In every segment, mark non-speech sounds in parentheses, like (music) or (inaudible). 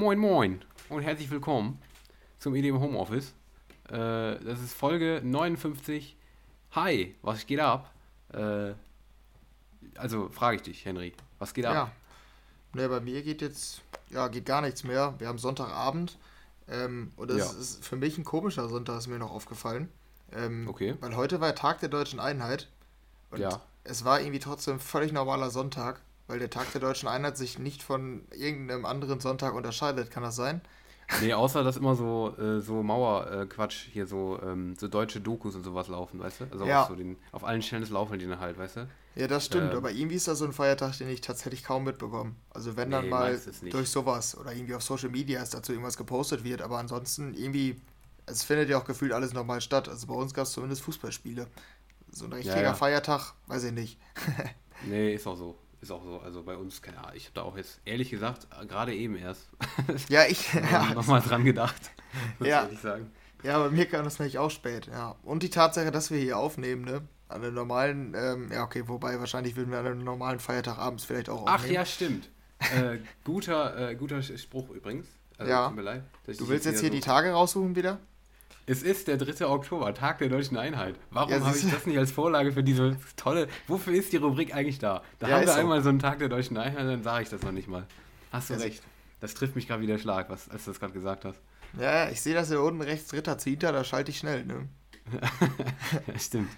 Moin Moin und herzlich willkommen zum EDM Homeoffice. Äh, das ist Folge 59. Hi, was geht ab? Äh, also frage ich dich, Henry, was geht ab? Ja. Ne, bei mir geht jetzt, ja, geht gar nichts mehr. Wir haben Sonntagabend. Ähm, und das Ja. ist für mich ein komischer Sonntag, ist mir noch aufgefallen. Ähm, Okay. Weil heute war Tag der Deutschen Einheit. Und Ja. es war irgendwie trotzdem völlig normaler Sonntag, weil der Tag der Deutschen Einheit sich nicht von irgendeinem anderen Sonntag unterscheidet. Kann das sein? Nee, außer dass immer so, äh, so Mauerquatsch hier so, ähm, so deutsche Dokus und sowas laufen, weißt du? Also Ja. auf, so den, auf allen Channels laufen die dann halt, weißt du? Ja, das stimmt, Ähm. aber irgendwie ist das so ein Feiertag, den ich tatsächlich kaum mitbekomme. Also wenn dann Nee, mal durch sowas oder irgendwie auf Social Media ist dazu irgendwas gepostet wird, aber ansonsten irgendwie, es findet ja auch gefühlt alles normal statt. Also bei uns gab es zumindest Fußballspiele. So ein richtiger ja. Feiertag, weiß ich nicht. (laughs) Nee, ist auch so. Ist auch so. Also bei uns, keine Ahnung, ich habe da auch jetzt, ehrlich gesagt, gerade eben erst Ja, ich, (laughs) (laughs) ja, nochmal dran gedacht. (laughs) Muss Ja. ich sagen. ja, bei mir kam das nämlich auch spät, ja. Und die Tatsache, dass wir hier aufnehmen, ne? An einem normalen, ähm, ja okay, wobei wahrscheinlich würden wir an einem normalen Feiertag abends vielleicht auch Ach aufnehmen. ja, stimmt. äh, guter, äh, guter Spruch übrigens. Also, Ja. Tut mir leid. dass ich Du willst jetzt hier so- die Tage raussuchen wieder? Es ist der 3. Oktober, Tag der Deutschen Einheit. Warum Ja, habe ich das nicht als Vorlage für diese tolle. Wofür ist die Rubrik eigentlich da? Da Ja, haben wir einmal so einen Tag der Deutschen Einheit, dann sage ich das noch nicht mal. Hast du Ja, recht. Das trifft mich gerade wie der Schlag, was, als du das gerade gesagt hast. Ja, ich sehe das hier unten rechts, dritter Zieter, da schalte ich schnell, ne? (laughs) Ja, Stimmt.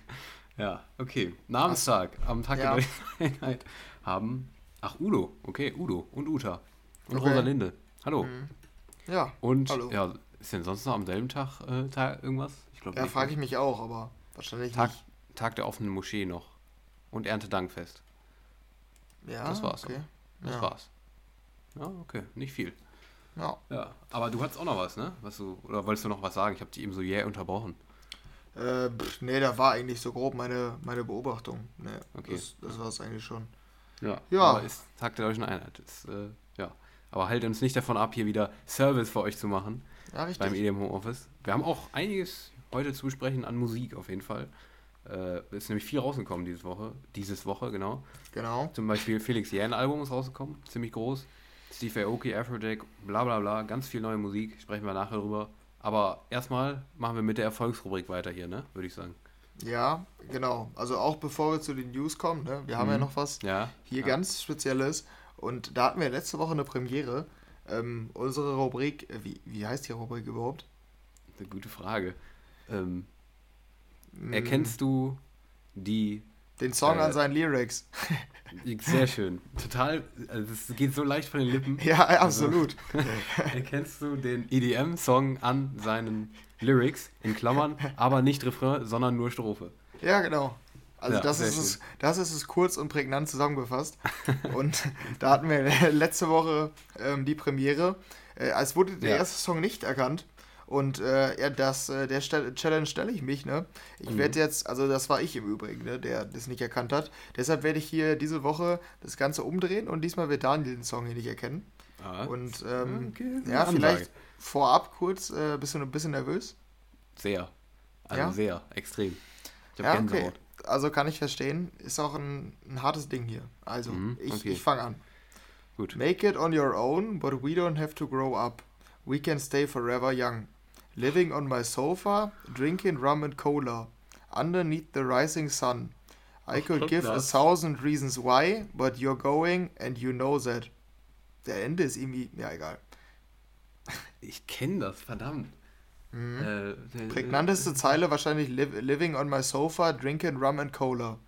Ja, okay. Namenstag am Tag Ja. der Deutschen Einheit haben. Ach, Udo. Okay, Udo und Uta. Und Okay. Rosalinde. Hallo. Ja, Und Hallo. ja, ist denn sonst noch am selben Tag, äh, Tag irgendwas? Ich glaube ja frage ne? ich mich auch, aber wahrscheinlich Tag, nicht. Tag der offenen Moschee noch. Und Erntedankfest. Ja, das war's Okay. Das ja. war's. Ja, okay, nicht viel. Ja. Ja, aber du hattest auch noch was, ne? Was du, oder wolltest du noch was sagen? Ich habe dich eben so jäh unterbrochen. Äh, pff, nee, da war eigentlich so grob meine, meine Beobachtung. Nee, Okay. das, das war es eigentlich schon. Ja. Ja. Aber ist Tag der Deutschen Einheit. Ist, äh, ja. Aber halt uns nicht davon ab, hier wieder Service für euch zu machen Ja, richtig. beim EDM Homeoffice. Wir haben auch einiges heute zu besprechen an Musik auf jeden Fall. Äh, ist nämlich viel rausgekommen diese Woche. Dieses Woche, genau. Genau. Zum Beispiel Felix Jähn Album ist rausgekommen, ziemlich groß. Steve Aoki, Afrojack, bla bla bla, ganz viel neue Musik, sprechen wir nachher drüber. Aber erstmal machen wir mit der Erfolgsrubrik weiter hier, ne? Würde ich sagen. Ja, genau. Also auch bevor wir zu den News kommen, ne, wir haben ja Mhm. noch was Ja. hier ja. ganz Spezielles. Und da hatten wir letzte Woche eine Premiere. Ähm, unsere Rubrik, äh, wie, wie heißt die Rubrik überhaupt? Eine gute Frage. Ähm, Mm, erkennst du die. Den Song äh, an seinen Lyrics. (laughs) Sehr schön. Total. Also es geht so leicht von den Lippen. ja, absolut. (laughs) Erkennst du den EDM-Song an seinen Lyrics, in Klammern, aber nicht Refrain, sondern nur Strophe. Ja, genau. Also Ja, das, ist es, das ist es kurz und prägnant zusammengefasst. (laughs) und da hatten wir letzte Woche ähm, die Premiere. Äh, es wurde der Ja. erste Song nicht erkannt. Und äh, ja, das, äh, der Stell Challenge stelle ich mich, ne? Ich Mhm. werde jetzt, also das war ich im Übrigen, ne, der das nicht erkannt hat. Deshalb werde ich hier diese Woche das Ganze umdrehen und diesmal wird Daniel den Song hier nicht erkennen. Ah, Und ähm, Okay, eine ja, Ansage. vielleicht vorab kurz, äh, bist du ein bisschen nervös? Sehr. Also Ja? sehr, extrem. Ich habe Ja, okay. Also kann ich verstehen. Ist auch ein, ein hartes Ding hier. Also, Mhm, ich, okay. ich fange an. Gut. Make it on your own, but we don't have to grow up. We can stay forever young. Living on my sofa, drinking rum and cola. Underneath the rising sun. I could give a thousand reasons why, but you're going and you know that. Der Ende ist irgendwie, ja egal. Ich kenne das, verdammt. Mhm. Äh, der- Prägnanteste Zeile wahrscheinlich liv Living on my sofa, drinking rum and cola.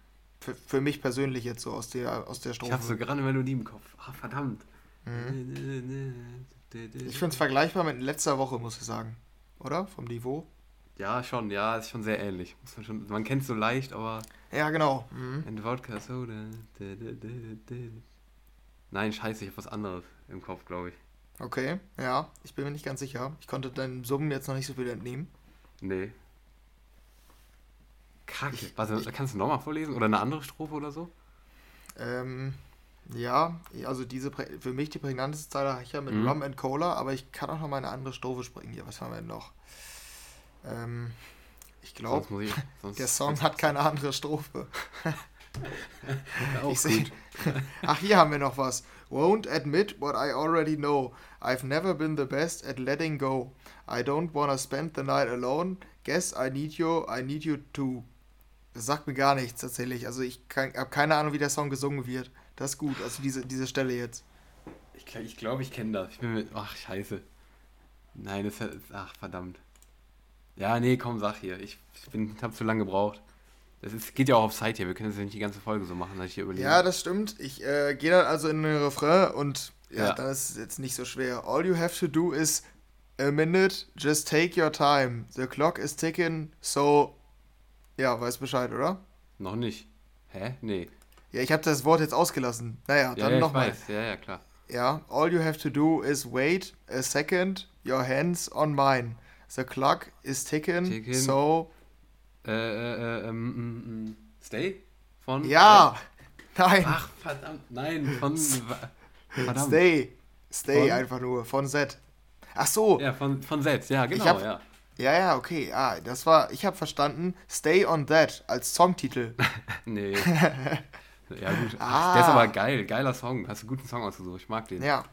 Für, für mich persönlich jetzt so aus der, aus der Ich Strophe. habe so gerade eine Melodie im Kopf. Ah, verdammt. Mhm. Ich finde es vergleichbar mit letzter Woche, muss ich sagen. Oder? Vom Niveau? Ja, schon, ja, ist schon sehr ähnlich. Muss man schon, man kennt es so leicht, aber Ja, genau. Mhm. in Wodka Soda. Nein, scheiße, ich habe was anderes im Kopf, glaube ich. Okay, ja. Ich bin mir nicht ganz sicher. Ich konnte deinem Summen jetzt noch nicht so viel entnehmen. Nee. Kacke. Warte, ich- kannst du nochmal vorlesen? Oder eine andere Strophe oder so? Ähm, ja, also diese für mich die prägnanteste Zeile habe ich ja mit Mhm. Rum and Cola, aber ich kann auch noch mal eine andere Strophe springen hier. Was haben wir denn noch? Ähm, ich glaube, (laughs) der Song hat keine andere Strophe. (laughs) (laughs) auch gut. (laughs) Ach, hier haben wir noch was. Won't admit what I already know. I've never been the best at letting go. I don't wanna spend the night alone. Guess I need you, I need you too. Das sagt mir gar nichts tatsächlich. Also ich habe keine Ahnung, wie der Song gesungen wird. Das ist gut, also diese, diese Stelle jetzt. Ich glaube, ich, glaub, ich kenne das. Ich bin mit. Ach, scheiße. Nein, das ist. Ach, verdammt. Ja, nee, komm, sag hier. Ich, ich bin, hab zu lange gebraucht. Das ist, geht ja auch auf Zeit hier. Wir können das ja nicht die ganze Folge so machen, dass ich hier überlege. Ja, das stimmt. Ich äh, gehe dann also in den Refrain und ja, Ja. dann ist es jetzt nicht so schwer. All you have to do is a minute, just take your time. The clock is ticking, so. Ja, weiß Bescheid, oder? Noch nicht. Hä? Nee. Ja, ich habe das Wort jetzt ausgelassen. Naja, Ja, dann ja, ich nochmal. Ja, ja, klar. Ja, all you have to do is wait a second, your hands on mine. The clock is ticking, Ticking. so. Äh, äh, äh, ähm, mm, mm, Stay? Von. Ja! Nein! Ach, verdammt. Nein, von. (laughs) Verdammt. Stay. Stay Von? einfach nur, von Z. Ach so, Ja, von, von Setz. Ja, genau, hab- ja. ja, ja, okay. Ah, das war, ich habe verstanden, Stay on That als Songtitel. (laughs) Nee. (laughs) ja, gut. Ah. Der ist aber geil. Geiler Song. Hast du einen guten Song ausgesucht. Ich mag den. Ja.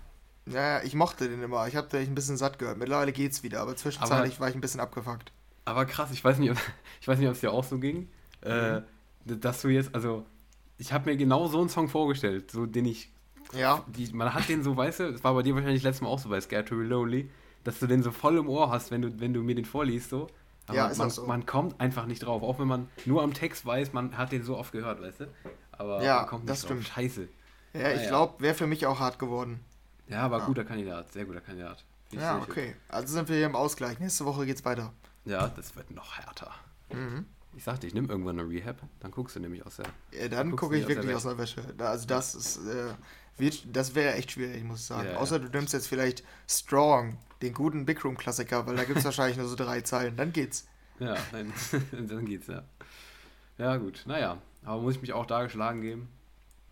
Ja, ja, ich mochte den immer. Ich habe den ein bisschen satt gehört. Mittlerweile geht's wieder, aber zwischenzeitlich war ich ein bisschen abgefuckt. Aber krass, ich weiß nicht, ob, (laughs) ich weiß nicht, ob es dir auch so ging, Mhm. äh, dass du jetzt, also, ich habe mir genau so einen Song vorgestellt, so den ich, Ja. die, man hat den so, weißt du, es war bei dir wahrscheinlich letztes Mal auch so bei Scared to be Lonely, dass du den so voll im Ohr hast, wenn du, wenn du mir den vorliest, so. Aber Ja, ist man, so. man kommt einfach nicht drauf, auch wenn man nur am Text weiß, man hat den so oft gehört, weißt du. Aber Ja, man kommt nicht das drauf. stimmt. Scheiße. Ja, ich Naja. glaube, wäre für mich auch hart geworden. Ja, aber Ja. guter Kandidat, sehr guter Kandidat. Ich Ja, okay. Also sind wir hier im Ausgleich. Nächste Woche geht's weiter. Ja, das wird noch härter. Mhm. Ich sagte, ich nehme irgendwann eine Rehab, dann guckst du nämlich aus der. Ja, dann Guckst gucke ich nicht aus wirklich der aus der Wäsche. Also das ist, äh, wird, das wäre echt schwierig, muss ich sagen. Ja, ja. Außer du nimmst jetzt vielleicht Strong, den guten Big Room Klassiker, weil da gibt es (laughs) wahrscheinlich nur so drei Zeilen. Dann geht's. Ja, nein, (laughs) dann geht's, ja. Ja, gut, naja. Aber muss ich mich auch da geschlagen geben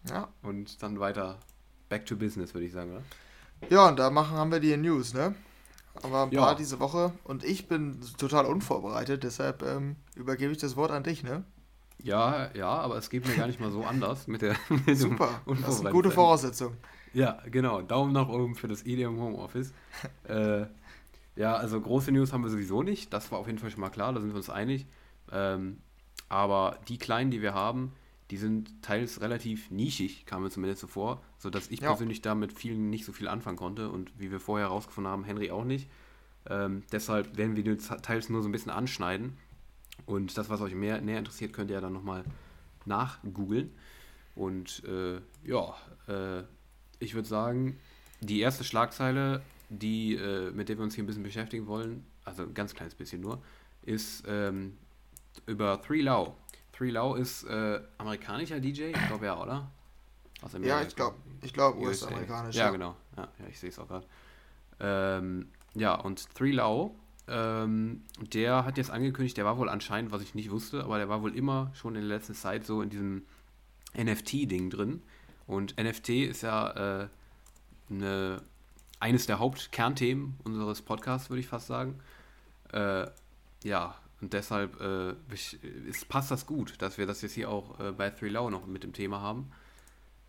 Ja. und dann weiter back to business, würde ich sagen, oder? Ja, und da machen haben wir die News, ne? Aber ein Ja. paar diese Woche und ich bin total unvorbereitet, deshalb ähm, übergebe ich das Wort an dich, ne? Ja, ja, aber es geht mir gar nicht mal so anders mit der. Mit Super, das ist eine gute Voraussetzung. Ja, genau. Daumen nach oben für das EDM Homeoffice. (laughs) äh, ja, also große News haben wir sowieso nicht. Das war auf jeden Fall schon mal klar, da sind wir uns einig. Ähm, aber die kleinen, die wir haben, die sind teils relativ nischig, kam mir zumindest so vor, sodass ich Ja. persönlich da mit vielen nicht so viel anfangen konnte und wie wir vorher herausgefunden haben, Henry auch nicht. Ähm, deshalb werden wir die teils nur so ein bisschen anschneiden. Und das, was euch mehr näher interessiert, könnt ihr ja dann nochmal nachgoogeln. Und äh, ja, äh, ich würde sagen, die erste Schlagzeile, die, äh, mit der wir uns hier ein bisschen beschäftigen wollen, also ein ganz kleines bisschen nur, ist ähm, über Three Lau. Three Lau ist äh, amerikanischer DJ, ich glaube ja, oder? Aus Ja, ich glaube, ich glaube USA. US-amerikanisch. Ja, genau. Ja, ja ich sehe es auch gerade. Ähm, ja, und Three Lau, ähm, der hat jetzt angekündigt, der war wohl anscheinend, was ich nicht wusste, aber der war wohl immer schon in der letzten Zeit so in diesem NFT-Ding drin. Und NFT ist ja äh, eine, eines der Hauptkernthemen unseres Podcasts, würde ich fast sagen. Äh, ja, und deshalb äh, ist, passt das gut, dass wir das jetzt hier auch äh, bei Three Lau noch mit dem Thema haben.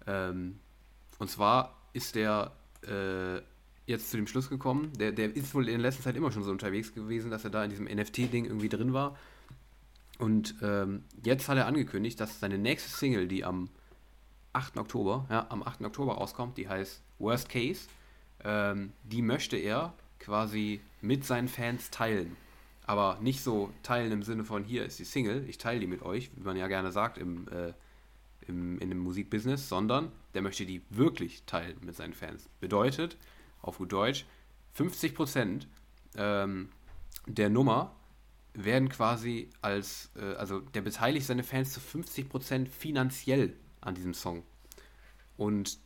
Ähm, und zwar ist der äh, jetzt zu dem Schluss gekommen, der, der ist wohl in der letzten Zeit immer schon so unterwegs gewesen, dass er da in diesem NFT-Ding irgendwie drin war. Und ähm, jetzt hat er angekündigt, dass seine nächste Single, die am 8. Oktober, ja, am 8. Oktober rauskommt, die heißt Worst Case, ähm, die möchte er quasi mit seinen Fans teilen. Aber nicht so teilen im Sinne von, hier ist die Single, ich teile die mit euch, wie man ja gerne sagt im, äh, im, in dem Musikbusiness, sondern der möchte die wirklich teilen mit seinen Fans. Bedeutet, auf gut Deutsch, 50% ähm, der Nummer werden quasi als, äh, also der beteiligt seine Fans zu 50% finanziell an diesem Song. Und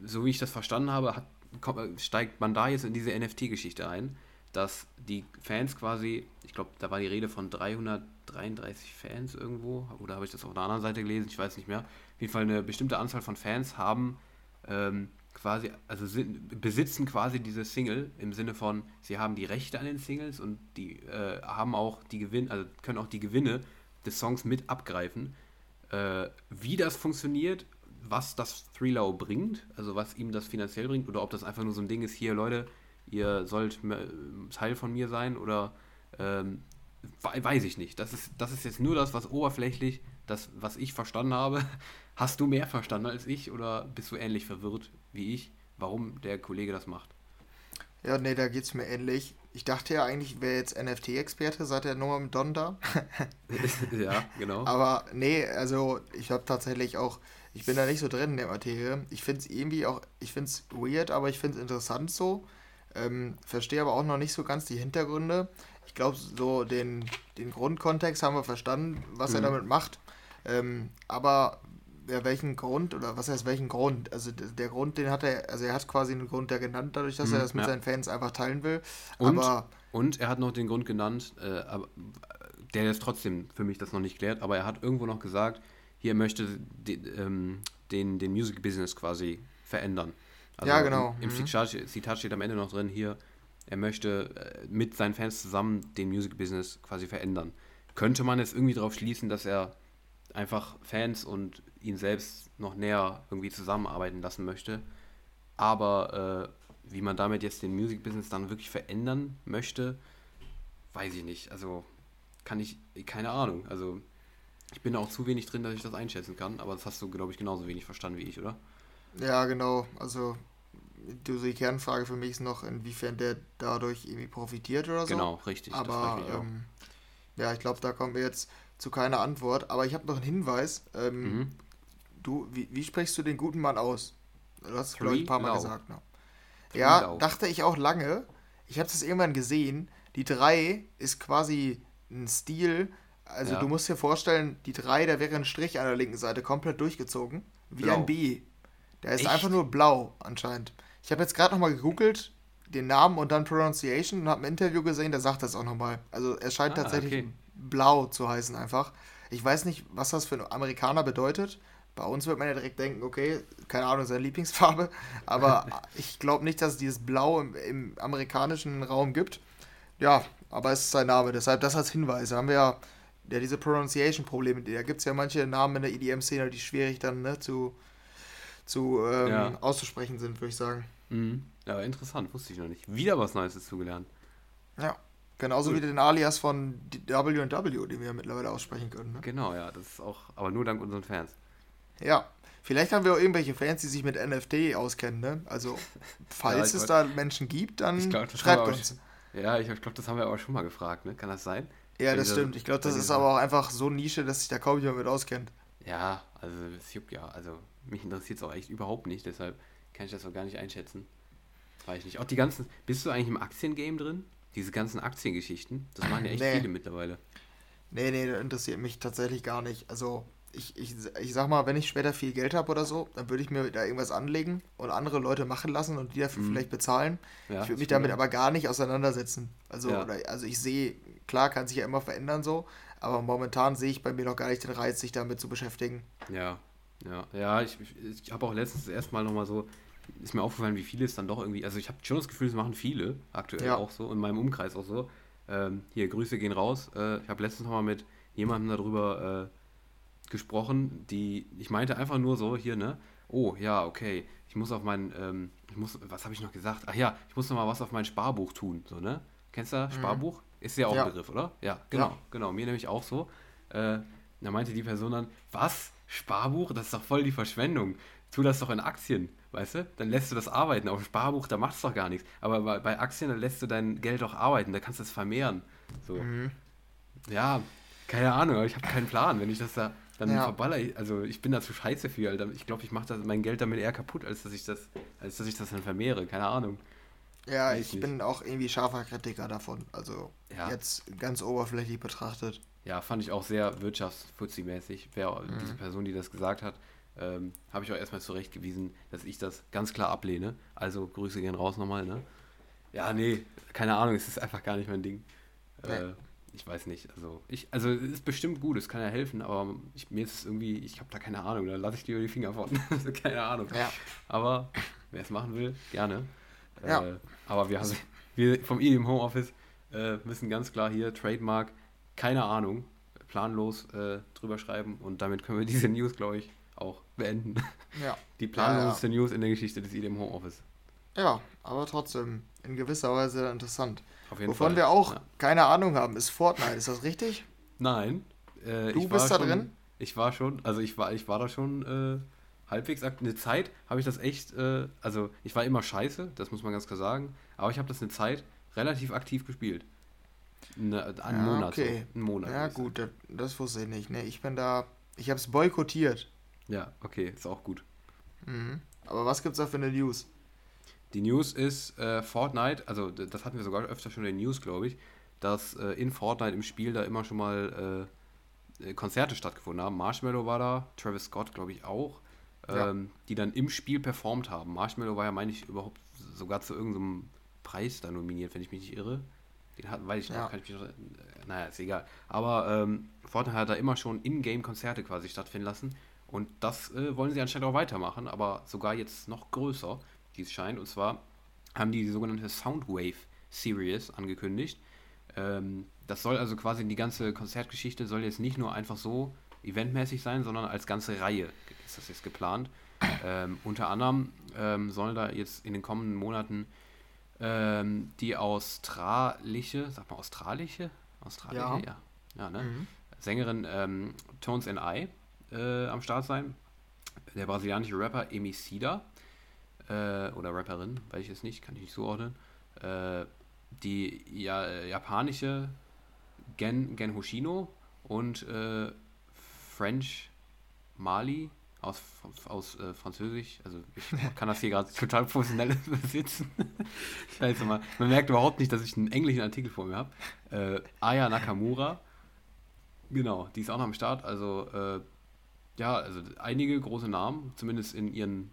so wie ich das verstanden habe, hat, steigt man da jetzt in diese NFT-Geschichte ein, dass die Fans quasi, ich glaube, da war die Rede von 333 Fans irgendwo, oder habe ich das auf einer anderen Seite gelesen, ich weiß nicht mehr. Auf jeden Fall eine bestimmte Anzahl von Fans haben ähm, quasi, also sind, besitzen quasi diese Single im Sinne von, sie haben die Rechte an den Singles und die äh, haben auch die Gewinn, also können auch die Gewinne des Songs mit abgreifen. Äh, wie das funktioniert, was das Three-Low bringt, also was ihm das finanziell bringt, oder ob das einfach nur so ein Ding ist, hier Leute, ihr sollt Teil von mir sein oder ähm, weiß ich nicht. Das ist, das ist jetzt nur das, was oberflächlich, das, was ich verstanden habe. (laughs) Hast du mehr verstanden als ich oder bist du ähnlich verwirrt wie ich, warum der Kollege das macht? Ja, nee, da geht es mir ähnlich. Ich dachte ja eigentlich, wäre jetzt NFT-Experte seit der Nummer mit Don da. (laughs) ja, genau. Aber nee, also ich habe tatsächlich auch, ich bin da nicht so drin in der Materie. Ich finde es irgendwie auch, ich finde es weird, aber ich finde es interessant so. Ähm, verstehe aber auch noch nicht so ganz die Hintergründe. Ich glaube, so den, den Grundkontext haben wir verstanden, was mhm. er damit macht. Ähm, aber ja, welchen Grund oder was heißt welchen Grund? Also der Grund, den hat er, also er hat quasi einen Grund der genannt, dadurch, dass mhm, er das mit ja. seinen Fans einfach teilen will. Und, aber und er hat noch den Grund genannt, äh, aber, der ist trotzdem für mich das noch nicht klärt, aber er hat irgendwo noch gesagt, hier möchte die, ähm, den, den Music Business quasi verändern. Also ja, genau. Im, im mhm. Zitat, steht am Ende noch drin, hier, er möchte äh, mit seinen Fans zusammen den Music Business quasi verändern. Könnte man jetzt irgendwie darauf schließen, dass er einfach Fans und ihn selbst noch näher irgendwie zusammenarbeiten lassen möchte. Aber äh, wie man damit jetzt den Music Business dann wirklich verändern möchte, weiß ich nicht. Also kann ich, keine Ahnung. Also ich bin auch zu wenig drin, dass ich das einschätzen kann, aber das hast du, glaube ich, genauso wenig verstanden wie ich, oder? Ja, genau. Also die Kernfrage für mich ist noch, inwiefern der dadurch irgendwie profitiert oder so. Genau, richtig. Aber ähm, ja, ich glaube, da kommen wir jetzt zu keiner Antwort. Aber ich habe noch einen Hinweis. Ähm, mhm. Du, wie, wie, sprichst du den guten Mann aus? Du hast es, glaube ich, ein paar Mal gesagt. Ne? Ja, dachte ich auch lange. Ich habe das irgendwann gesehen. Die 3 ist quasi ein Stil. Also ja. du musst dir vorstellen, die 3, da wäre ein Strich an der linken Seite komplett durchgezogen. Wie blau. ein B. Der ist Echt? einfach nur blau anscheinend. Ich habe jetzt gerade nochmal gegoogelt, den Namen und dann Pronunciation und habe ein Interview gesehen, der sagt das auch nochmal. Also er scheint ah, tatsächlich okay. blau zu heißen einfach. Ich weiß nicht, was das für ein Amerikaner bedeutet. Bei uns wird man ja direkt denken, okay, keine Ahnung, seine Lieblingsfarbe. (laughs) Aber ich glaube nicht, dass es dieses Blau im, im, amerikanischen Raum gibt. Ja, aber es ist sein Name. Deshalb das als Hinweis. Da haben wir ja, ja diese Pronunciation-Probleme. Da gibt es ja manche Namen in der EDM-Szene, die schwierig dann ne, zu, zu ähm, ja. auszusprechen sind, würde ich sagen. Mhm. Ja, interessant, wusste ich noch nicht. Wieder was Neues dazu gelernt. Ja. Genauso cool. wie den Alias von W&W, den wir ja mittlerweile aussprechen können. Ne? Genau, ja, das ist auch, aber nur dank unseren Fans. Ja. Vielleicht haben wir auch irgendwelche Fans, die sich mit NFT auskennen, ne? Also, (laughs) falls ja, es da Menschen gibt, dann glaub, schreibt uns. ja, ich glaube, das haben wir aber schon mal gefragt, ne? Kann das sein? Ja, das stimmt. Ich glaube, das ist aber auch einfach so Nische, dass sich da kaum jemand mit auskennt. Ja, also es juckt ja. Also mich interessiert es auch echt überhaupt nicht, deshalb kann ich das auch gar nicht einschätzen. Weiß ich nicht. Auch die ganzen. Bist du eigentlich im Aktiengame drin? Diese ganzen Aktiengeschichten? Das machen ja echt nee. viele mittlerweile. Nee, nee, das interessiert mich tatsächlich gar nicht. Also, ich, ich, ich sag mal, wenn ich später viel Geld habe oder so, dann würde ich mir da irgendwas anlegen und andere Leute machen lassen und die dafür mhm. vielleicht bezahlen. Ja, ich würde mich damit aber gar nicht auseinandersetzen. Also, ja. oder, also ich sehe, klar kann sich ja immer verändern so, aber momentan sehe ich bei mir noch gar nicht den Reiz, sich damit zu beschäftigen. Ja, ja, ja, ich, ich habe auch letztens erstmal nochmal so, ist mir aufgefallen, wie viele es dann doch irgendwie, also ich habe schon das Gefühl, es machen viele, aktuell ja. auch so, in meinem Umkreis auch so. Ähm, hier, Grüße gehen raus. Äh, ich habe letztens nochmal mit jemandem darüber äh, gesprochen, die, ich meinte einfach nur so, hier, ne, oh, ja, okay, ich muss auf mein, ähm, ich muss, was habe ich noch gesagt? Ach ja, ich muss nochmal was auf mein Sparbuch tun, so, ne? Kennst du mhm. Sparbuch? Ist ja auch ja. ein Begriff, oder? Ja, genau, ja. genau, mir nämlich auch so. Äh, da meinte die Person dann, was? Sparbuch? Das ist doch voll die Verschwendung. Tu das doch in Aktien, weißt du? Dann lässt du das arbeiten. Auf Sparbuch, da machst du doch gar nichts. Aber bei, bei Aktien, da lässt du dein Geld doch arbeiten. Da kannst du es vermehren. So. Mhm. Ja, keine Ahnung, ich habe keinen Plan. Wenn ich das da dann ja. verballer, also ich bin da zu scheiße für, Alter. Ich glaube, ich mache mein Geld damit eher kaputt, als dass ich das, als dass ich das dann vermehre. Keine Ahnung. Ja, ich, ich bin auch irgendwie scharfer Kritiker davon. Also ja. jetzt ganz oberflächlich betrachtet. Ja, fand ich auch sehr wirtschaftsfuzzi-mäßig. Wer mhm. diese Person, die das gesagt hat, ähm, habe ich auch erstmal zurechtgewiesen, dass ich das ganz klar ablehne. Also Grüße gehen raus nochmal, ne? Ja, nee, keine Ahnung, es ist einfach gar nicht mein Ding. Nee. Äh, ich weiß nicht. Also, ich, also es ist bestimmt gut, es kann ja helfen, aber ich, mir ist es irgendwie, ich habe da keine Ahnung, da lasse ich lieber die Finger von. (laughs) Also, keine Ahnung. Ja. Aber wer es machen will, gerne. Ja. Äh, aber wir, haben, wir vom IDM Homeoffice äh, müssen ganz klar hier Trademark keine Ahnung, planlos äh, drüber schreiben und damit können wir (laughs) diese News, glaube ich, auch beenden. Ja. (laughs) Die planloseste ja, ja. News in der Geschichte des IDM Homeoffice. Ja, aber trotzdem in gewisser Weise interessant. Auf jeden Wovon Fall. wir auch ja. keine Ahnung haben, ist Fortnite. Ist das richtig? Nein. Äh, du bist da schon, drin? Ich war schon, also ich war, ich war da schon äh, halbwegs eine Zeit, habe ich das echt, äh, also ich war immer scheiße, das muss man ganz klar sagen, aber ich habe das eine Zeit relativ aktiv gespielt. Ne, einen ja, Monat. Okay. So. Einen Monat. Ja, gut, das, das, wusste ich nicht. Ne, ich bin da. Ich habe es boykottiert. Ja, okay, ist auch gut. Mhm. Aber was gibt's da für eine News? Die News ist äh, Fortnite, also das hatten wir sogar öfter schon in den News, glaube ich, dass äh, in Fortnite im Spiel da immer schon mal äh, äh Konzerte stattgefunden haben. Marshmallow war da, Travis Scott, glaube ich, auch, ja. Ähm, die dann im Spiel performt haben. Marshmallow war ja, meine ich, überhaupt sogar zu irgendeinem Preis da nominiert, wenn ich mich nicht irre. Den hatten, weiß ich noch, ja. kann ich mich noch, äh, naja, ist egal. Aber ähm, Fortnite hat da immer schon Ingame-Konzerte quasi stattfinden lassen. Und das äh, wollen sie anscheinend auch weitermachen, aber sogar jetzt noch größer, wie es scheint. Und zwar haben die die sogenannte Soundwave Series angekündigt. Ähm, das soll also quasi die ganze Konzertgeschichte soll jetzt nicht nur einfach so eventmäßig sein, sondern als ganze Reihe ist das jetzt geplant. Ähm, unter anderem ähm, sollen da jetzt in den kommenden Monaten ähm, die australische, sag mal australische? Australische, ja. Ja, ja ne? Mhm. Sängerin ähm, Tones and I äh, am Start sein. Der brasilianische Rapper Emicida äh, oder Rapperin, weiß ich jetzt nicht, kann ich nicht zuordnen. Äh, die ja, japanische Gen, Gen Hoshino und äh, French Mali aus, aus äh, Französisch. Also ich kann das hier gerade total professionell (laughs) übersetzen. Scheiße mal. Man merkt überhaupt nicht, dass ich einen englischen Artikel vor mir habe. Äh, Aya Nakamura. Genau, die ist auch noch am Start. Also äh, ja, also einige große Namen, zumindest in ihren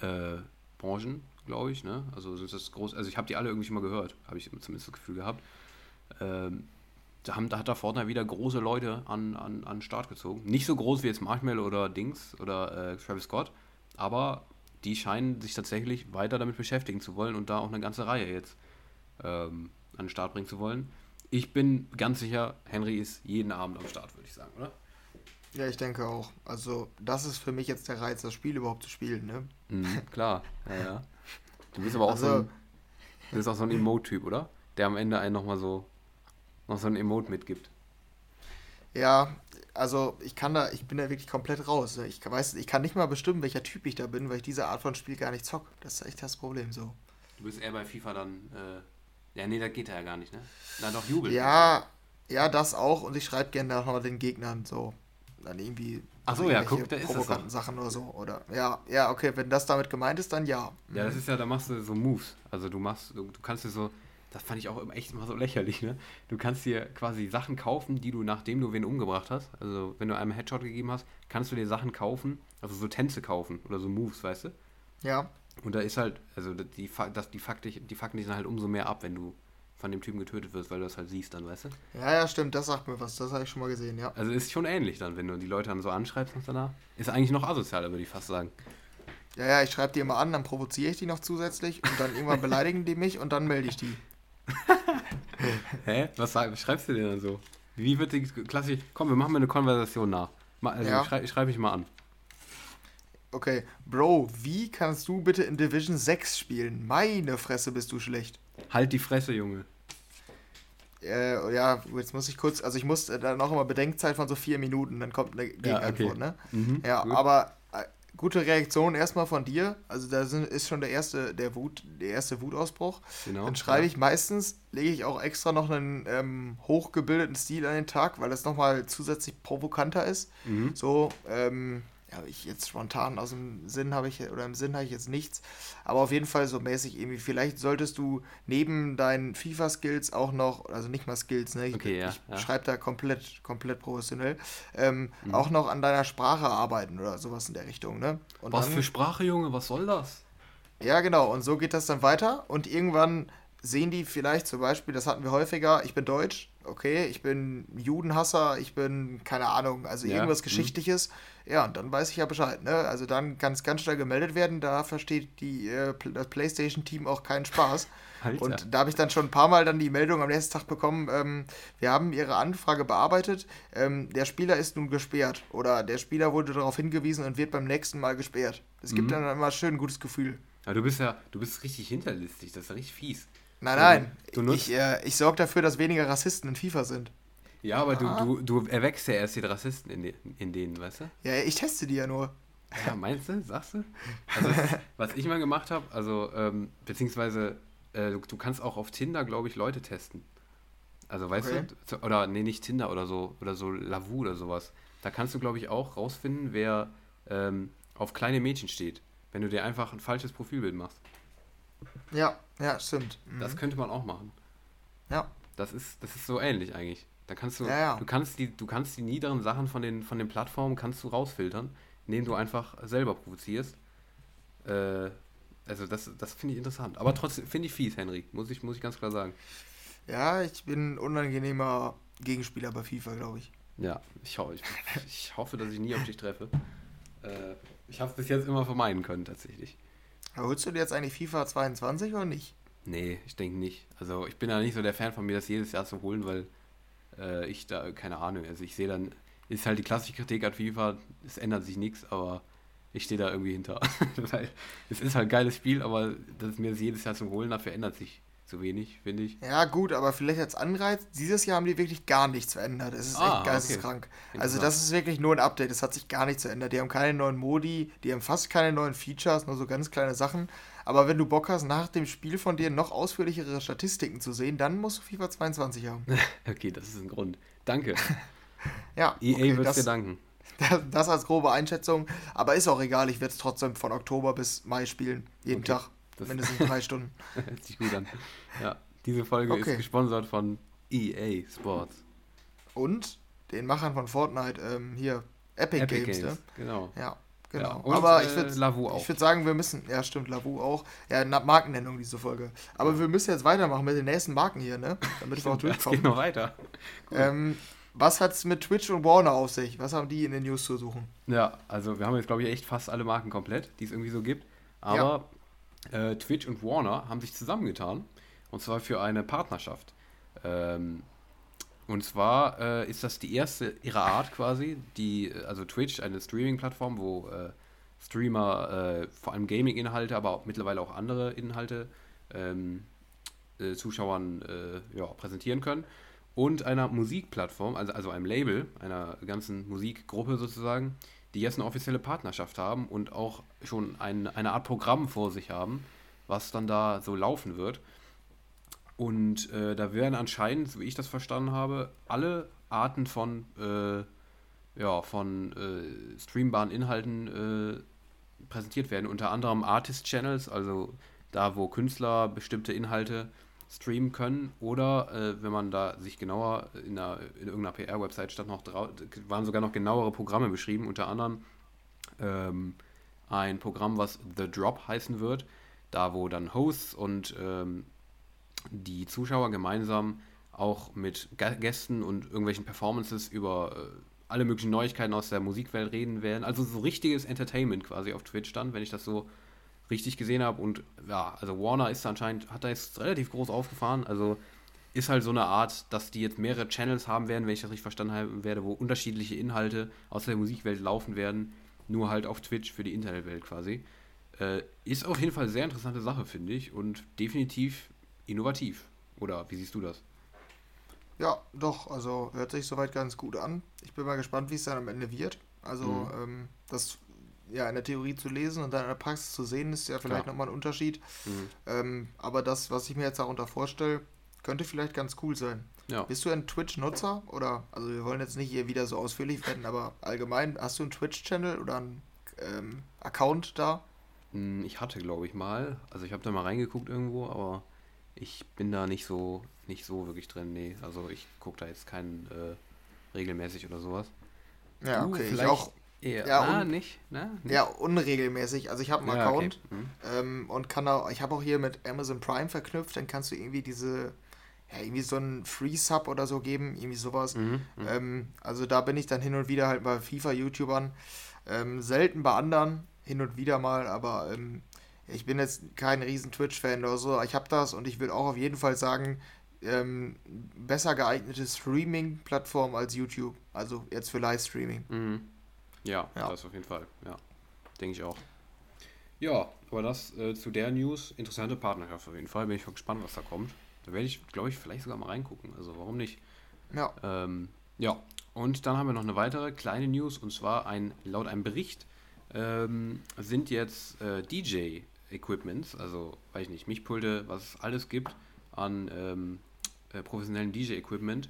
äh, Branchen, glaube ich. Ne? Also das groß. Also ich habe die alle irgendwie schon mal gehört, habe ich zumindest das Gefühl gehabt. Ähm, da, haben, da hat da Fortnite wieder große Leute an, an, an den Start gezogen. Nicht so groß wie jetzt Marshmallow oder Dings oder äh, Travis Scott, aber die scheinen sich tatsächlich weiter damit beschäftigen zu wollen und da auch eine ganze Reihe jetzt ähm, an den Start bringen zu wollen. Ich bin ganz sicher, Henry ist jeden Abend am Start, würde ich sagen, oder? Ja, ich denke auch. Also, das ist für mich jetzt der Reiz, das Spiel überhaupt zu spielen, ne? Mhm, klar, ja, ja. (laughs) Du bist aber auch also, so ein, du bist auch so ein Emote-Typ, oder? Der am Ende einen nochmal so noch so ein Emote mitgibt. Ja, also ich kann da, ich bin da wirklich komplett raus. Ne? Ich weiß, ich kann nicht mal bestimmen, welcher Typ ich da bin, weil ich diese Art von Spiel gar nicht zock. Das ist echt das Problem so. Du bist eher bei FIFA dann, äh, ja nee, da geht er ja gar nicht, ne? Na doch, Jubel. Ja, ja, das auch und ich schreibe gerne nochmal den Gegnern so. Dann irgendwie. Ach so, ja, guck, da ist provokanten das Sachen oder so. Oder, ja, ja, okay, wenn das damit gemeint ist, dann ja. Ja, das ist ja, da machst du so Moves. Also du machst, du, du kannst dir so, das fand ich auch echt immer so lächerlich, ne? Du kannst dir quasi Sachen kaufen, die du, nachdem du wen umgebracht hast, also wenn du einem Headshot gegeben hast, kannst du dir Sachen kaufen, also so Tänze kaufen oder so Moves, weißt du? Ja. Und da ist halt, also die, das, die, Faktik, die Fakten die sind halt umso mehr ab, wenn du von dem Typen getötet wirst, weil du das halt siehst dann, weißt du? Ja, ja, stimmt, das sagt mir was, das habe ich schon mal gesehen, ja. Also ist schon ähnlich dann, wenn du die Leute dann so anschreibst und danach. Ist eigentlich noch asozialer, würde ich fast sagen. Ja, ja, ich schreibe die immer an, dann provoziere ich die noch zusätzlich und dann irgendwann (laughs) beleidigen die mich und dann melde ich die. (laughs) Hä? Was schreibst du denn dann so? Wie wird die klassisch. Komm, wir machen mal eine Konversation nach. Also ja. schreibe schreib ich mal an. Okay, Bro, wie kannst du bitte in Division 6 spielen? Meine Fresse, bist du schlecht. Halt die Fresse, Junge. Äh, ja, jetzt muss ich kurz, also ich muss dann auch immer Bedenkzeit von so vier Minuten, dann kommt eine Gegenantwort, ja, okay. ne? Mhm, ja, gut. aber gute Reaktion erstmal von dir. Also da sind, ist schon der erste, der Wut, der erste Wutausbruch. Genau, Dann schreibe ja. ich meistens, lege ich auch extra noch einen ähm, hochgebildeten Stil an den Tag, weil das nochmal zusätzlich provokanter ist. Mhm. So, ähm, ja, ich jetzt spontan aus dem Sinn habe ich, oder im Sinn habe ich jetzt nichts, aber auf jeden Fall so mäßig irgendwie, vielleicht solltest du neben deinen FIFA-Skills auch noch, also nicht mal Skills, ne, ich, okay, ja, ich ja. schreibe da komplett, komplett professionell, ähm, mhm. auch noch an deiner Sprache arbeiten oder sowas in der Richtung, ne. Und was dann, für Sprache, Junge, was soll das? Ja, genau, und so geht das dann weiter und irgendwann sehen die vielleicht zum Beispiel, das hatten wir häufiger, ich bin Deutsch, okay, ich bin Judenhasser, ich bin, keine Ahnung, also Ja, irgendwas mhm. Geschichtliches. Ja, und dann weiß ich ja Bescheid, ne? Also dann kann es ganz schnell gemeldet werden, da versteht die, äh, das Playstation-Team auch keinen Spaß. (laughs) Alter. Und da habe ich dann schon ein paar Mal dann die Meldung am nächsten Tag bekommen, ähm, wir haben Ihre Anfrage bearbeitet, ähm, der Spieler ist nun gesperrt oder der Spieler wurde darauf hingewiesen und wird beim nächsten Mal gesperrt. Es Mhm. gibt dann immer schön ein gutes Gefühl. Ja, du bist ja, du bist richtig hinterlistig, das ist ja richtig fies. Nein, nein, du nutzt- ich, äh, ich sorge dafür, dass weniger Rassisten in FIFA sind. Ja, aber Ah. du, du, du erwächst ja erst den Rassisten in, den, in denen, weißt du? Ja, ich teste die ja nur. Ja, meinst du? Sagst du? (laughs) Also, was ich mal gemacht habe, also, ähm, beziehungsweise, äh, du, du kannst auch auf Tinder, glaube ich, Leute testen. Also, weißt Okay. du? Oder, nee, nicht Tinder oder so, oder so Lavu oder sowas. Da kannst du, glaube ich, auch rausfinden, wer ähm, auf kleine Mädchen steht. Wenn du dir einfach ein falsches Profilbild machst. Ja, ja, stimmt. Mhm. Das könnte man auch machen. ja. Das ist, das ist so ähnlich eigentlich. Da kannst du, Ja, ja. du kannst die, du kannst die niederen Sachen von den, von den Plattformen kannst du rausfiltern, indem du einfach selber provozierst. Äh, also das, das finde ich interessant. Aber trotzdem finde ich fies, Henry, muss ich, muss ich ganz klar sagen. ja, ich bin ein unangenehmer Gegenspieler bei FIFA, glaube ich. Ja, ich, ho ich, ich hoffe, dass ich nie auf dich treffe. Äh, ich habe es bis jetzt immer vermeiden können, tatsächlich. Holst du dir jetzt eigentlich FIFA 22 oder nicht? Nee, ich denke nicht. Also ich bin da nicht so der Fan von mir, das jedes Jahr zu holen, weil äh, ich da, keine Ahnung, also ich sehe dann, ist halt die klassische Kritik an FIFA, es ändert sich nichts, aber ich stehe da irgendwie hinter. (laughs) weil es ist halt ein geiles Spiel, aber das mir das jedes Jahr zu holen, dafür ändert sich zu wenig, finde ich. Ja, gut, aber vielleicht als Anreiz, dieses Jahr haben die wirklich gar nichts verändert. Es ist Ah, echt geisteskrank. Also Interessant. das ist wirklich nur ein Update, es hat sich gar nichts verändert. Die haben keine neuen Modi, die haben fast keine neuen Features, nur so ganz kleine Sachen. Aber wenn du Bock hast, nach dem Spiel von dir noch ausführlichere Statistiken zu sehen, dann musst du FIFA 22 haben. (laughs) Okay, das ist ein Grund. Danke. (laughs) Ja, EA okay, wird's das, dir danken. das, das als grobe Einschätzung. Aber ist auch egal, ich werde es trotzdem von Oktober bis Mai spielen. Jeden Okay, Tag. Das- Mindestens drei Stunden. (laughs) Hört sich gut an. Ja, diese Folge Okay. ist gesponsert von EA Sports. Und den Machern von Fortnite, ähm, hier, Epic, Epic Games, Games, ne? genau. Ja, genau. Ja, und, Aber äh, ich würde Lavu auch. ich würd sagen, wir müssen, ja stimmt, Lavu auch. Ja, Na- Markennennung diese Folge. Aber wir müssen jetzt weitermachen mit den nächsten Marken hier, ne? Damit wir auch Es geht durchkommen. noch weiter. Cool. (laughs) Ähm, was hat's mit Twitch und Warner auf sich? Was haben die in den News zu suchen? Ja, also wir haben jetzt, glaube ich, echt fast alle Marken komplett, die es irgendwie so gibt. Aber äh, Twitch und Warner haben sich zusammengetan. Und zwar für eine Partnerschaft. Ähm, und zwar äh, ist das die erste ihrer Art quasi. Die, also Twitch, eine Streaming-Plattform, wo äh, Streamer äh, vor allem Gaming-Inhalte, aber auch mittlerweile auch andere Inhalte ähm, äh, Zuschauern äh, ja, präsentieren können. Und einer Musikplattform, also, also einem Label, einer ganzen Musikgruppe sozusagen, die jetzt eine offizielle Partnerschaft haben und auch schon ein, eine Art Programm vor sich haben, was dann da so laufen wird. Und äh, da werden anscheinend, so wie ich das verstanden habe, alle Arten von, äh, ja, von äh, streambaren Inhalten äh, präsentiert werden. Unter anderem Artist-Channels, also da, wo Künstler bestimmte Inhalte streamen können. Oder äh, wenn man da sich genauer in, einer, in irgendeiner PR-Website stand noch waren sogar noch genauere Programme beschrieben, unter anderem ähm, ein Programm, was The Drop heißen wird, da wo dann Hosts und ähm, die Zuschauer gemeinsam auch mit Gästen und irgendwelchen Performances über äh, alle möglichen Neuigkeiten aus der Musikwelt reden werden. Also so richtiges Entertainment quasi auf Twitch dann, wenn ich das so richtig gesehen habe. Und ja, also Warner ist anscheinend, hat da jetzt relativ groß aufgefahren. Also ist halt so eine Art, dass die jetzt mehrere Channels haben werden, wenn ich das richtig verstanden habe, werde, wo unterschiedliche Inhalte aus der Musikwelt laufen werden, nur halt auf Twitch für die Internetwelt quasi. Äh, ist auf jeden Fall eine sehr interessante Sache, finde ich, und definitiv innovativ. Oder wie siehst du das? Ja, doch, also hört sich soweit ganz gut an. Ich bin mal gespannt, wie es dann am Ende wird. Also, Mhm. ähm, das ja in der Theorie zu lesen und dann in der Praxis zu sehen, ist ja vielleicht Klar. nochmal ein Unterschied. Mhm. Ähm, aber das, was ich mir jetzt darunter vorstelle, könnte vielleicht ganz cool sein. Ja. Bist du ein Twitch-Nutzer? Oder, also wir wollen jetzt nicht hier wieder so ausführlich werden, aber allgemein, hast du einen Twitch-Channel oder einen ähm, Account da? Hm, Ich hatte, glaube ich, mal. Also ich habe da mal reingeguckt irgendwo, aber ich bin da nicht so, nicht so wirklich drin. Nee, also ich gucke da jetzt keinen äh, regelmäßig oder sowas. Ja, Du, okay, ich vielleicht- auch. Eher, Ja, ah, nicht, ne? Nicht? Ja, unregelmäßig. Also ich habe einen Ja, okay. Account Mhm. ähm, und kann auch, ich habe auch hier mit Amazon Prime verknüpft, dann kannst du irgendwie diese, ja, irgendwie so einen Free-Sub oder so geben, irgendwie sowas. Mhm. Mhm. Ähm, also da bin ich dann hin und wieder halt bei FIFA-YouTubern. Ähm, selten bei anderen, hin und wieder mal, aber ähm, ich bin jetzt kein riesen Twitch-Fan oder so. Ich habe das und ich würde auch auf jeden Fall sagen, ähm, besser geeignete Streaming-Plattform als YouTube. Also jetzt für Livestreaming. Mhm. Ja, Ja. das auf jeden Fall. Ja, denke ich auch. Ja, aber das äh, zu der News. Interessante Partnerschaft auf jeden Fall. Bin ich mal gespannt, was da kommt. Da werde ich, glaube ich, vielleicht sogar mal reingucken. Also warum nicht? Ja. Ähm, ja, und dann haben wir noch eine weitere kleine News und zwar ein, laut einem Bericht ähm, sind jetzt äh, DJ-Equipments, also weiß ich nicht, Mischpulte, was es alles gibt an ähm, äh, professionellen DJ-Equipment,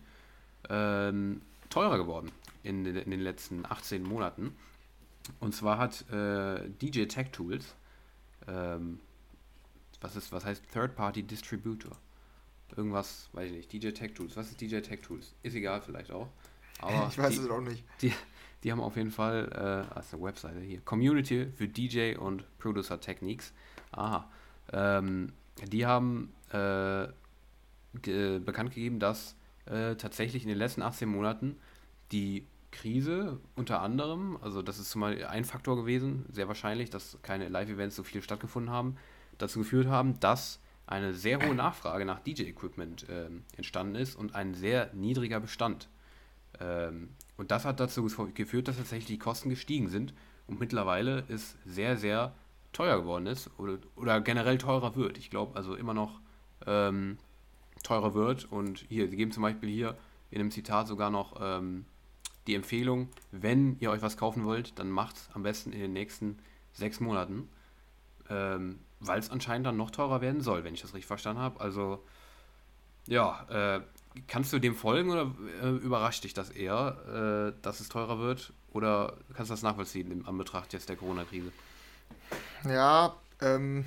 ähm, teurer geworden in, den- in den letzten 18 Monaten. Und zwar hat äh, DJ Tech Tools, ähm, was, ist, was heißt Third-Party Distributor? Irgendwas, weiß ich nicht, DJ Tech Tools. Was ist DJ Tech Tools? Ist egal vielleicht auch. Aber (laughs) ich weiß die, es auch nicht. die haben auf jeden Fall, äh, das ist eine Webseite hier, Community für DJ und Producer Techniques. Aha. Ähm, die haben äh, ge bekannt gegeben, dass äh, tatsächlich in den letzten 18 Monaten die Krise unter anderem, also das ist zumal ein Faktor gewesen, sehr wahrscheinlich, dass keine Live-Events so viel stattgefunden haben, dazu geführt haben, dass eine sehr hohe Nachfrage nach DJ-Equipment ähm, entstanden ist und ein sehr niedriger Bestand. Ähm, und das hat dazu geführt, dass tatsächlich die Kosten gestiegen sind und mittlerweile es sehr, sehr teuer geworden ist oder, oder generell teurer wird. Ich glaube also immer noch ähm, teurer wird und hier, sie geben zum Beispiel hier in einem Zitat sogar noch ähm, die Empfehlung, wenn ihr euch was kaufen wollt, dann macht es am besten in den nächsten sechs Monaten, ähm, weil es anscheinend dann noch teurer werden soll, wenn ich das richtig verstanden habe. Also ja, äh, kannst du dem folgen oder äh, überrascht dich das eher, äh, dass es teurer wird? Oder kannst du das nachvollziehen im Anbetracht jetzt der Corona-Krise? Ja, ähm,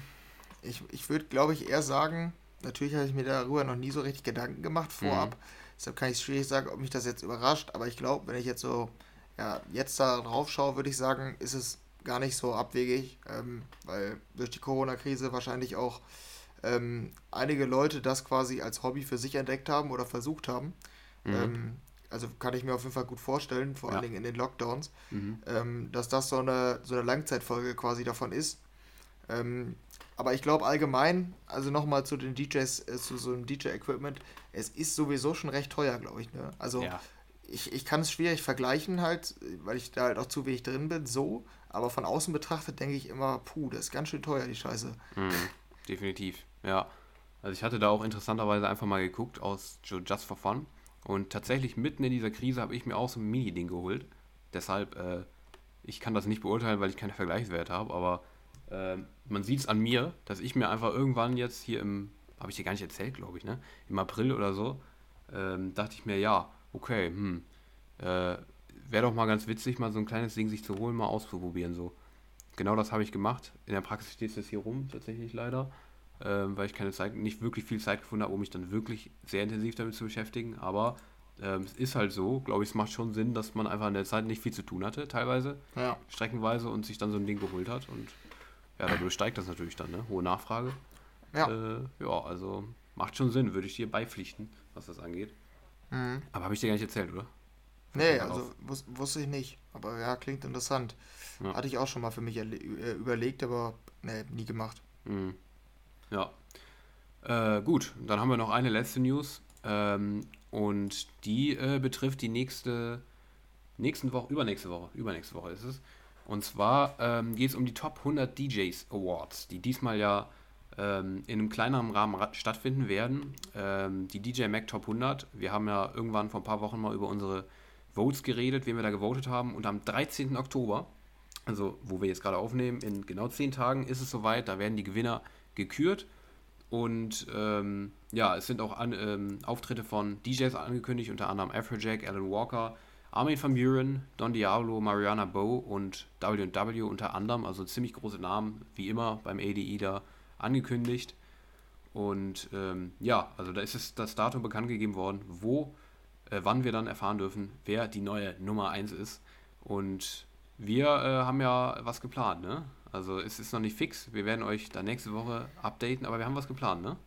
ich, ich würde, glaube ich, eher sagen, natürlich habe ich mir darüber noch nie so richtig Gedanken gemacht vorab. Deshalb kann ich schwierig sagen, ob mich das jetzt überrascht. Aber ich glaube, wenn ich jetzt so, ja, jetzt da drauf schaue, würde ich sagen, ist es gar nicht so abwegig, ähm, weil durch die Corona-Krise wahrscheinlich auch ähm, einige Leute das quasi als Hobby für sich entdeckt haben oder versucht haben. Mhm. Ähm, also kann ich mir auf jeden Fall gut vorstellen, vor Ja. allen Dingen in den Lockdowns Mhm. ähm, dass das so eine, so eine Langzeitfolge quasi davon ist. Aber ich glaube allgemein, also nochmal zu den DJs, äh, zu so einem DJ-Equipment, es ist sowieso schon recht teuer, glaube ich. Ne? Also Ja, ich, ich kann es schwierig vergleichen halt, weil ich da halt auch zu wenig drin bin, so. Aber von außen betrachtet denke ich immer, puh, das ist ganz schön teuer, die Scheiße. mhm. definitiv. Ja, also ich hatte da auch interessanterweise einfach mal geguckt aus Ju- Just for Fun. Und tatsächlich mitten in dieser Krise habe ich mir auch so ein Mini-Ding geholt. Deshalb, äh, ich kann das nicht beurteilen, weil ich keine Vergleichswerte habe, aber ähm, man sieht es an mir, dass ich mir einfach irgendwann jetzt hier im, habe ich dir gar nicht erzählt, glaube ich, ne? Im April oder so, ähm, dachte ich mir, ja, okay, hm, äh, wäre doch mal ganz witzig, mal so ein kleines Ding sich zu holen, mal auszuprobieren, so. Genau das habe ich gemacht. In der Praxis steht es jetzt hier rum, tatsächlich leider, ähm, weil ich keine Zeit, nicht wirklich viel Zeit gefunden habe, um mich dann wirklich sehr intensiv damit zu beschäftigen. Aber ähm, es ist halt so, glaube ich, es macht schon Sinn, dass man einfach in der Zeit nicht viel zu tun hatte, teilweise, Ja. streckenweise, und sich dann so ein Ding geholt hat. Und ja, dadurch steigt das natürlich dann, ne? Hohe Nachfrage. Ja. Äh, ja, also macht schon Sinn, würde ich dir beipflichten, was das angeht. Mhm. Aber habe ich dir gar nicht erzählt, oder? Nee, also wus wusste ich nicht. Aber ja, klingt interessant. Ja. Hatte ich auch schon mal für mich äh, überlegt, aber nee, nie gemacht. Mhm. Ja. Äh, gut, dann haben wir noch eine letzte News. Ähm, und die äh, betrifft die nächste, nächsten Woche, übernächste Woche, übernächste Woche ist es. Und zwar ähm, geht es um die Top 100 DJs Awards, die diesmal ja ähm, in einem kleineren Rahmen ra- stattfinden werden. Ähm, die DJ Mac Top 100. Wir haben ja irgendwann vor ein paar Wochen mal über unsere Votes geredet, wen wir da gewotet haben. Und am 13. Oktober, also wo wir jetzt gerade aufnehmen, in genau 10 Tagen ist es soweit. Da werden die Gewinner gekürt. Und ähm, ja, es sind auch an, ähm, Auftritte von DJs angekündigt, unter anderem Afrojack, Alan Walker, Armin van Buren, Don Diablo, Mariana Bow und W&W unter anderem. Also ziemlich große Namen, wie immer beim ADI da angekündigt. Und ähm, ja, also da ist es das Datum bekannt gegeben worden, wo, äh, wann wir dann erfahren dürfen, wer die neue Nummer 1 ist. Und wir äh, haben ja was geplant, ne? Also es ist noch nicht fix. Wir werden euch da nächste Woche updaten, aber wir haben was geplant, ne?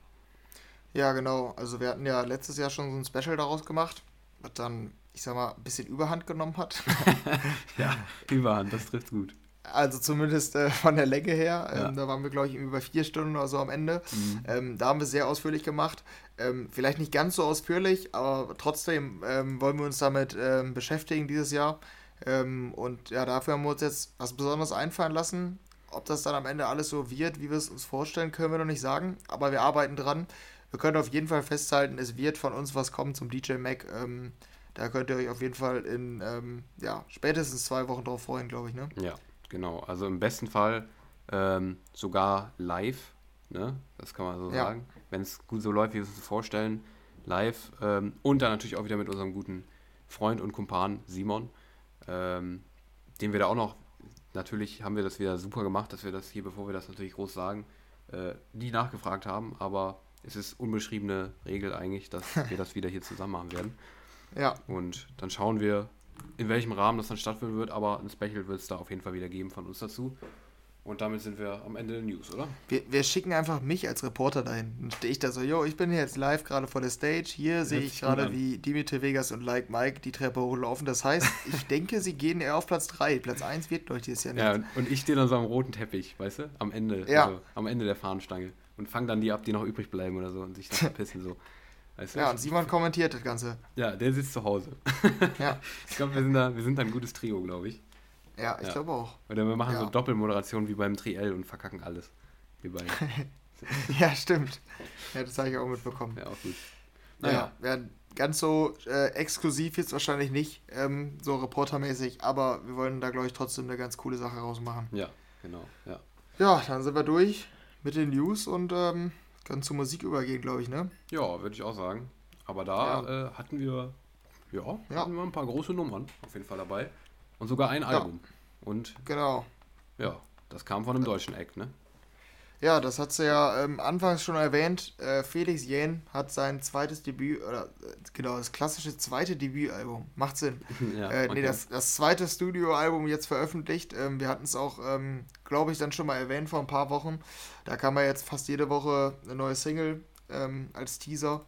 Ja, genau. Also wir hatten ja letztes Jahr schon so ein Special daraus gemacht, was dann, ich sag mal, ein bisschen Überhand genommen hat. (laughs) ja, Überhand, das trifft gut. Also zumindest äh, von der Länge her. Ähm, ja. Da waren wir, glaube ich, über vier Stunden oder so am Ende. Mhm. Ähm, da haben wir sehr ausführlich gemacht. Ähm, vielleicht nicht ganz so ausführlich, aber trotzdem ähm, wollen wir uns damit ähm, beschäftigen dieses Jahr. Ähm, und ja, dafür haben wir uns jetzt was Besonderes einfallen lassen. Ob das dann am Ende alles so wird, wie wir es uns vorstellen, können wir noch nicht sagen. Aber wir arbeiten dran. Wir können auf jeden Fall festhalten, es wird von uns was kommen zum DJ Mac. da könnt ihr euch auf jeden Fall in ja, spätestens zwei Wochen drauf freuen, glaube ich. Ne? Ja, Genau, also im besten Fall ähm, sogar live, ne? Das kann man so ja. sagen. Wenn es gut so läuft, wie wir es uns vorstellen, live. Ähm, und dann natürlich auch wieder mit unserem guten Freund und Kumpan Simon, ähm, den wir da auch noch, natürlich haben wir das wieder super gemacht, dass wir das hier, bevor wir das natürlich groß sagen, äh, nie nachgefragt haben, aber es ist unbeschriebene Regel eigentlich, dass (laughs) wir das wieder hier zusammen machen werden. Ja. Und dann schauen wir, in welchem Rahmen das dann stattfinden wird, aber ein Special wird es da auf jeden Fall wieder geben von uns dazu. Und damit sind wir am Ende der News, oder? Wir, wir schicken einfach mich als Reporter dahin. Dann stehe ich da so, yo, ich bin hier jetzt live gerade vor der Stage. Hier sehe ich gerade, wie Dimitri Vegas und Like Mike die Treppe hochlaufen. Das heißt, (laughs) ich denke, sie gehen eher auf Platz 3. Platz 1 wird, ich, dieses Jahr nicht. Ja, und ich stehe dann so am roten Teppich, weißt du? Am Ende. Ja. Also, am Ende der Fahnenstange. Und fange dann die ab, die noch übrig bleiben oder so und sich dann (laughs) verpissen so. Weißt du? Ja, und Simon kommentiert das Ganze. Ja, der sitzt zu Hause. (laughs) Ja. ich glaube, wir, sind da, wir sind da ein gutes Trio, glaube ich. Ja, ich ja. glaube auch. Oder wir machen ja. so Doppelmoderation wie beim Triell und verkacken alles. Wir beide. (laughs) ja, stimmt. Ja, das habe ich auch mitbekommen. Ja, auch gut. Naja, ja, ganz so äh, exklusiv jetzt wahrscheinlich nicht, ähm, so reportermäßig, aber wir wollen da, glaube ich, trotzdem eine ganz coole Sache rausmachen. Ja, genau. Ja, ja dann sind wir durch mit den News und ähm, können zur Musik übergehen, glaube ich, ne? Ja, würde ich auch sagen. Aber da ja. äh, hatten wir ja, ja, hatten wir ein paar große Nummern auf jeden Fall dabei. Und sogar ein Album. Und genau. Ja, das kam von einem deutschen Eck, ne? Ja, das hat sie ja ähm, anfangs schon erwähnt. Äh, Felix Jähn hat sein zweites Debüt, oder äh, genau, das klassische zweite Debütalbum. Macht Sinn. (laughs) ja, äh, nee, das, das zweite Studioalbum jetzt veröffentlicht. Ähm, wir hatten es auch, ähm, glaube ich, dann schon mal erwähnt vor ein paar Wochen. Da kam ja jetzt fast jede Woche eine neue Single ähm, als Teaser.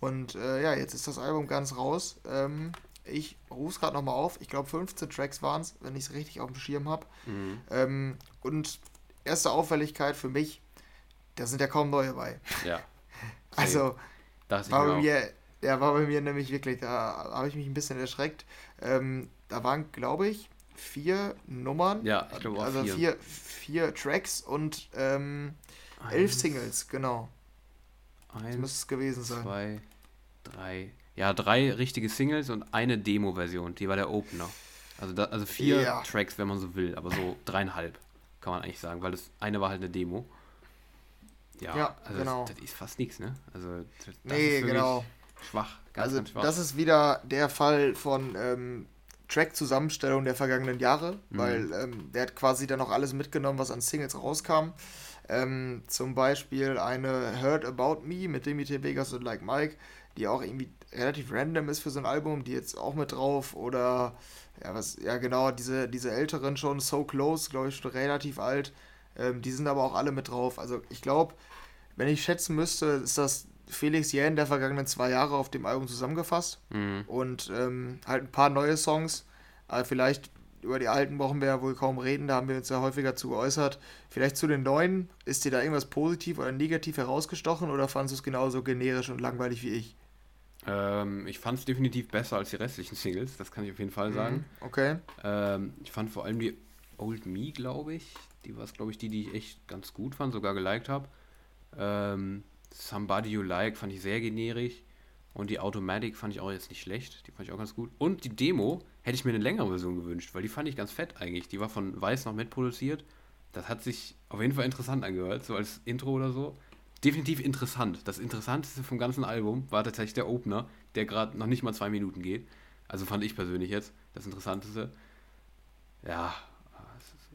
Und äh, ja, jetzt ist das Album ganz raus. Ähm, ich rufe es gerade nochmal auf. Ich glaube, 15 Tracks waren es, wenn ich es richtig auf dem Schirm habe. Mhm. Ähm, und erste Auffälligkeit für mich, da sind ja kaum neue bei. Ja. (laughs) also, das war bei mir, ja, war bei mir nämlich wirklich, da habe ich mich ein bisschen erschreckt. Ähm, da waren, glaube ich, vier Nummern. Ja, ich glaube auch Also vier. vier, vier Tracks und ähm, elf Singles, genau. Eins, das müsste es gewesen sein. Zwei, drei. Ja, drei richtige Singles und eine Demo-Version. Die war der Opener. Also, da, also vier ja. Tracks, wenn man so will, aber so dreieinhalb kann man eigentlich sagen, weil das eine war halt eine Demo. Ja, ja also genau. Das, das, ist fast nichts, ne? Also das, nee, genau. Schwach, ganz, also ganz schwach. Das ist wieder der Fall von ähm, Track-Zusammenstellung der vergangenen Jahre, mhm. weil ähm, der hat quasi dann noch alles mitgenommen, was an Singles rauskam. Ähm, zum Beispiel eine Heard About Me mit Dimitri Vegas und Like Mike, die auch irgendwie relativ random ist für so ein Album, die jetzt auch mit drauf. Oder ja, was, ja genau, diese, diese älteren schon, So Close, glaube ich, schon relativ alt. Ähm, die sind aber auch alle mit drauf. Also ich glaube, wenn ich schätzen müsste, ist das Felix Jähn der vergangenen zwei Jahre auf dem Album zusammengefasst. Mhm. Und ähm, halt ein paar neue Songs. Aber vielleicht über die alten brauchen wir ja wohl kaum reden, da haben wir uns ja häufiger zu geäußert. Vielleicht zu den neuen, ist dir da irgendwas positiv oder negativ herausgestochen oder fandest du es genauso generisch und langweilig wie ich? Ähm, ich fand es definitiv besser als die restlichen (laughs) Singles, das kann ich auf jeden Fall sagen. Mhm, okay. Ähm, ich fand vor allem die Old Me, glaube ich. Die war es, glaube ich, die, die ich echt ganz gut fand, sogar geliked habe. Ähm, Somebody You Like fand ich sehr generisch. Und die Automatic fand ich auch jetzt nicht schlecht. Die fand ich auch ganz gut. Und die Demo hätte ich mir eine längere Version gewünscht, weil die fand ich ganz fett eigentlich. Die war von Weiß noch mitproduziert. Das hat sich auf jeden Fall interessant angehört, so als Intro oder so definitiv interessant. Das Interessanteste vom ganzen Album war tatsächlich der Opener, der gerade noch nicht mal zwei Minuten geht. Also fand ich persönlich jetzt das Interessanteste. Ja,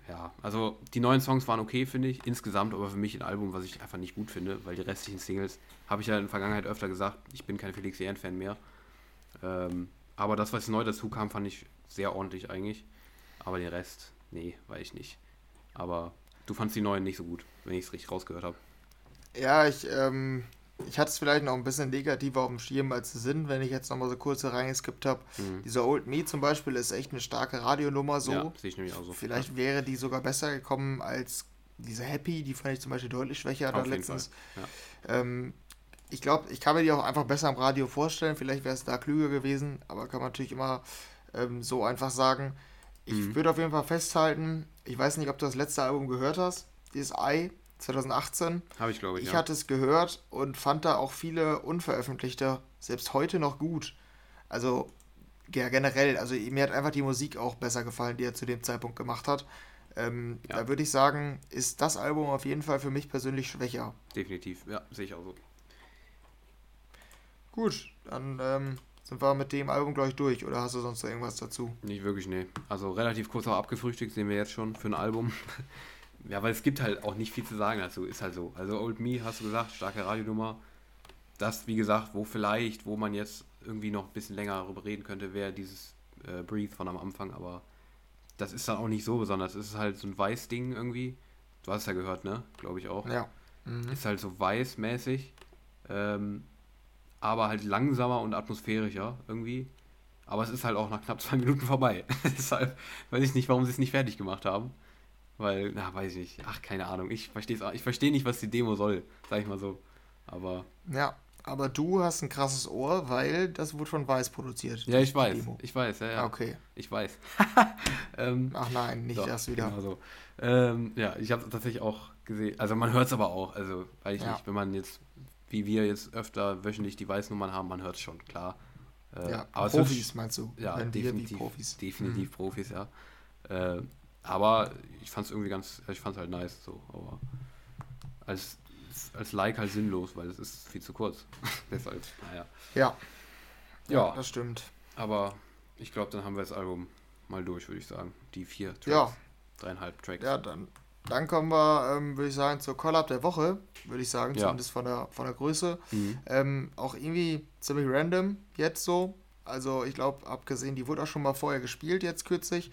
ja, also die neuen Songs waren okay, finde ich, insgesamt, aber für mich ein Album, was ich einfach nicht gut finde, weil die restlichen Singles, habe ich ja in der Vergangenheit öfter gesagt, ich bin kein Felix Jähn-Fan mehr. Ähm, aber das, was neu dazu kam, fand ich sehr ordentlich eigentlich. Aber den Rest, nee, weiß ich nicht. Aber du fandst die neuen nicht so gut, wenn ich es richtig rausgehört habe. Ja, ich, ähm, ich hatte es vielleicht noch ein bisschen negativer auf dem Schirm, als sind, wenn ich jetzt nochmal so kurz reingeskippt habe. Mhm. Dieser Old Me zum Beispiel ist echt eine starke Radionummer so. Ja, sehe ich nämlich auch so. Vielleicht wäre die sogar besser gekommen als diese Happy, die fand ich zum Beispiel deutlich schwächer da Auf jeden letztens. Ja. Ähm, ich glaube, ich kann mir die auch einfach besser am Radio vorstellen. Vielleicht wäre es da klüger gewesen, aber kann man natürlich immer ähm, so einfach sagen. Ich Mhm. würde auf jeden Fall festhalten, ich weiß nicht, ob du das letzte Album gehört hast, dieses Ei 2018. Habe ich, glaube ich, Ich ja. hatte es gehört und fand da auch viele unveröffentlichte, selbst heute noch gut. Also ja, generell, also mir hat einfach die Musik auch besser gefallen, die er zu dem Zeitpunkt gemacht hat. Ähm, Ja. Da würde ich sagen, ist das Album auf jeden Fall für mich persönlich schwächer. Definitiv, ja, sehe ich auch so. Gut, dann ähm, sind wir mit dem Album gleich durch. Oder hast du sonst noch irgendwas dazu? Nicht wirklich, nee. Also relativ kurz auch abgefrühstückt sehen wir jetzt schon für ein Album. (laughs) ja, weil es gibt halt auch nicht viel zu sagen dazu, ist halt so. Also Old Me, hast du gesagt, starke Radionummer. Das, wie gesagt, wo vielleicht, wo man jetzt irgendwie noch ein bisschen länger darüber reden könnte, wäre dieses äh, Breathe von am Anfang, aber das ist dann auch nicht so besonders. Es ist halt so ein Weiß-Ding irgendwie. Du hast es ja gehört, ne? Glaube ich auch. Ja. Mhm. Ist halt so weißmäßig, ähm, aber halt langsamer und atmosphärischer irgendwie. Aber es ist halt auch nach knapp zwei Minuten vorbei. (laughs) Deshalb weiß ich nicht, warum sie es nicht fertig gemacht haben. Weil, na, weiß ich nicht. Ach, keine Ahnung. Ich verstehe Ich verstehe nicht, was die Demo soll, sag ich mal so. Aber, Ja, aber du hast ein krasses Ohr, weil das wurde von Weiß produziert. ja, ich weiß. Demo. Ich weiß, ja, ja. Ah, Okay. Ich weiß. (laughs) ähm, Ach nein, nicht Doch, das wieder. Genau so. ähm, ja, ich habe es tatsächlich auch gesehen. Also man hört es aber auch. Also, weiß ich Ja. nicht, wenn man jetzt, wie wir jetzt öfter wöchentlich die Weißnummern haben, man hört es schon, klar. Äh, Ja, Profis meinst du? Ja, definitiv. Profis. Definitiv Profis, ja. Äh, aber ich fand es irgendwie ganz, ich fand es halt nice so. Aber als, als Like halt sinnlos, weil es ist viel zu kurz. (laughs) Deshalb, naja. Ja. ja. Ja. das stimmt. Aber ich glaube, dann haben wir das Album mal durch, würde ich sagen. Die vier Tracks. Ja. Dreieinhalb Tracks. Ja, dann, dann kommen wir, ähm, würde ich sagen, zur Collab der Woche, würde ich sagen, Ja. zumindest von der, von der Größe. Mhm. Ähm, auch irgendwie ziemlich random jetzt so. Also ich glaube, abgesehen, die wurde auch schon mal vorher gespielt, jetzt kürzlich.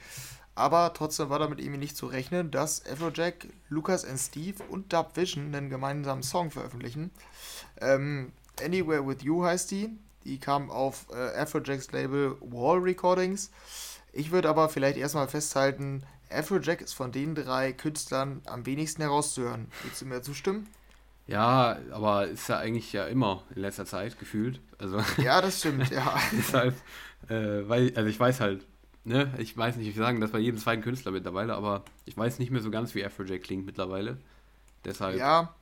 Aber trotzdem war damit irgendwie nicht zu rechnen, dass Afrojack, Lucas and Steve und Dub Vision einen gemeinsamen Song veröffentlichen. Ähm, Anywhere With You heißt die. Die kam auf äh, Afrojacks Label Wall Recordings. Ich würde aber vielleicht erstmal festhalten, Afrojack ist von den drei Künstlern am wenigsten herauszuhören. Willst du mir zustimmen? Ja, aber ist ja eigentlich ja immer in letzter Zeit gefühlt. Also Ja, das stimmt, ja. (laughs) deshalb, äh, weil, also ich weiß halt, ne, ich weiß nicht, wir sagen das bei jedem zweiten Künstler mittlerweile, aber ich weiß nicht mehr so ganz, wie Afrojack klingt mittlerweile. Deshalb, ja,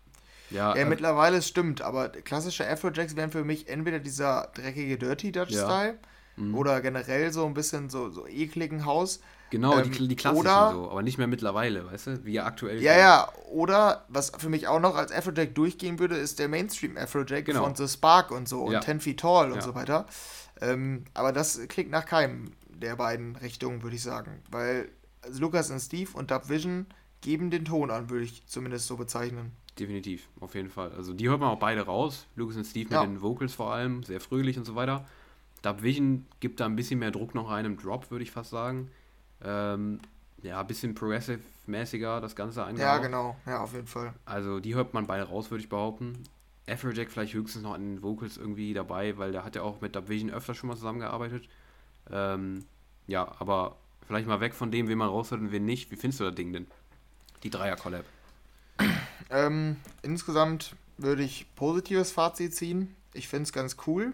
Ja, ja, äh, mittlerweile es stimmt, aber klassische Afrojacks wären für mich entweder dieser dreckige Dirty Dutch Ja. Style mhm. oder generell so ein bisschen so, so ekligen Haus. genau, ähm, die, die klassischen oder- so, aber nicht mehr mittlerweile, weißt du, wie aktuell. Ja, ja, oder was für mich auch noch als Afrojack durchgehen würde, ist der Mainstream Afrojack Genau. von The Spark und so und Ja. 10 Feet Tall und so weiter. Ähm, aber das klingt nach keinem der beiden Richtungen, würde ich sagen. Weil Lucas und Steve und Dub Vision geben den Ton an, würde ich zumindest so bezeichnen. Definitiv, auf jeden Fall. Also die hört man auch beide raus. Lucas und Steve Ja. mit den Vocals vor allem, sehr fröhlich und so weiter. Dub Vision gibt da ein bisschen mehr Druck noch rein im Drop, würde ich fast sagen. Ähm, ja, ein bisschen progressive-mäßiger das Ganze angehaucht. Ja, genau. Ja, auf jeden Fall. Also die hört man beide raus, würde ich behaupten. Afrojack vielleicht höchstens noch in den Vocals irgendwie dabei, weil der hat ja auch mit Dub Vision öfter schon mal zusammengearbeitet. Ähm, ja, aber vielleicht mal weg von dem, wen man raushört und wen nicht. Wie findest du das Ding denn? Die Dreier-Collab. Ähm, insgesamt würde ich positives Fazit ziehen. Ich finde es ganz cool.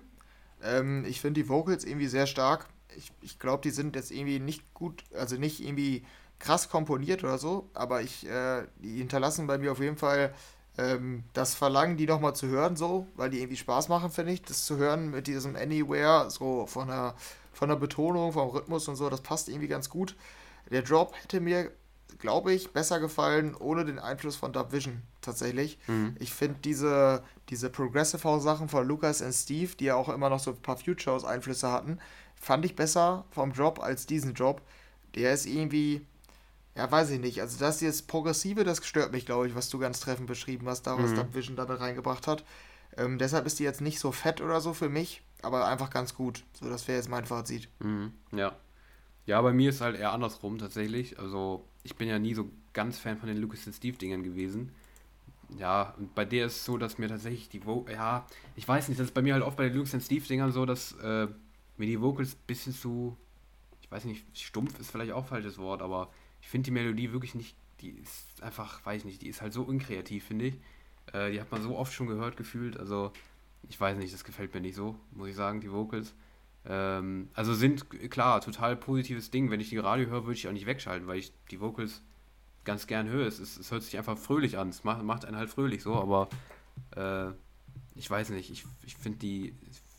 Ähm, ich finde die Vocals irgendwie sehr stark. Ich, ich glaube, die sind jetzt irgendwie nicht gut, also nicht irgendwie krass komponiert oder so, aber ich, äh, die hinterlassen bei mir auf jeden Fall ähm, das Verlangen, die nochmal zu hören, so, weil die irgendwie Spaß machen, finde ich, das zu hören mit diesem Anywhere, so von der, von der Betonung, vom Rhythmus und so, das passt irgendwie ganz gut. Der Drop hätte mir, glaube ich, besser gefallen ohne den Einfluss von Dub Vision tatsächlich. Mhm. Ich finde diese, diese Progressive House Sachen von Lucas und Steve, die ja auch immer noch so ein paar Future House Einflüsse hatten, fand ich besser vom Drop als diesen Drop. Der ist irgendwie, ja, weiß ich nicht. Also das jetzt Progressive, das stört mich, glaube ich, was du ganz treffend beschrieben hast, da was Mhm. Dub Vision da reingebracht hat. Ähm, deshalb ist die jetzt nicht so fett oder so für mich, aber einfach ganz gut. So, das wäre jetzt mein Fazit. Mhm, ja. Ja, bei mir ist halt eher andersrum tatsächlich. Also ich bin ja nie so ganz Fan von den Lucas und Steve Dingern gewesen. Ja, und bei der ist es so, dass mir tatsächlich die Vo ja, ich weiß nicht, das ist bei mir halt oft bei den Lucas und Steve Dingern so, dass äh, mir die Vocals ein bisschen zu, ich weiß nicht, stumpf ist vielleicht auch falsches Wort, aber ich finde die Melodie wirklich nicht, die ist einfach, weiß nicht, die ist halt so unkreativ, finde ich. Äh, die hat man so oft schon gehört, gefühlt, also ich weiß nicht, das gefällt mir nicht so, muss ich sagen, die Vocals. Ähm, also sind, klar, total positives Ding. Wenn ich die Radio höre, würde ich auch nicht wegschalten, weil ich die Vocals ganz gern höre. Es, es, es hört sich einfach fröhlich an. Es macht, macht einen halt fröhlich so, aber äh, ich weiß nicht, ich, ich finde die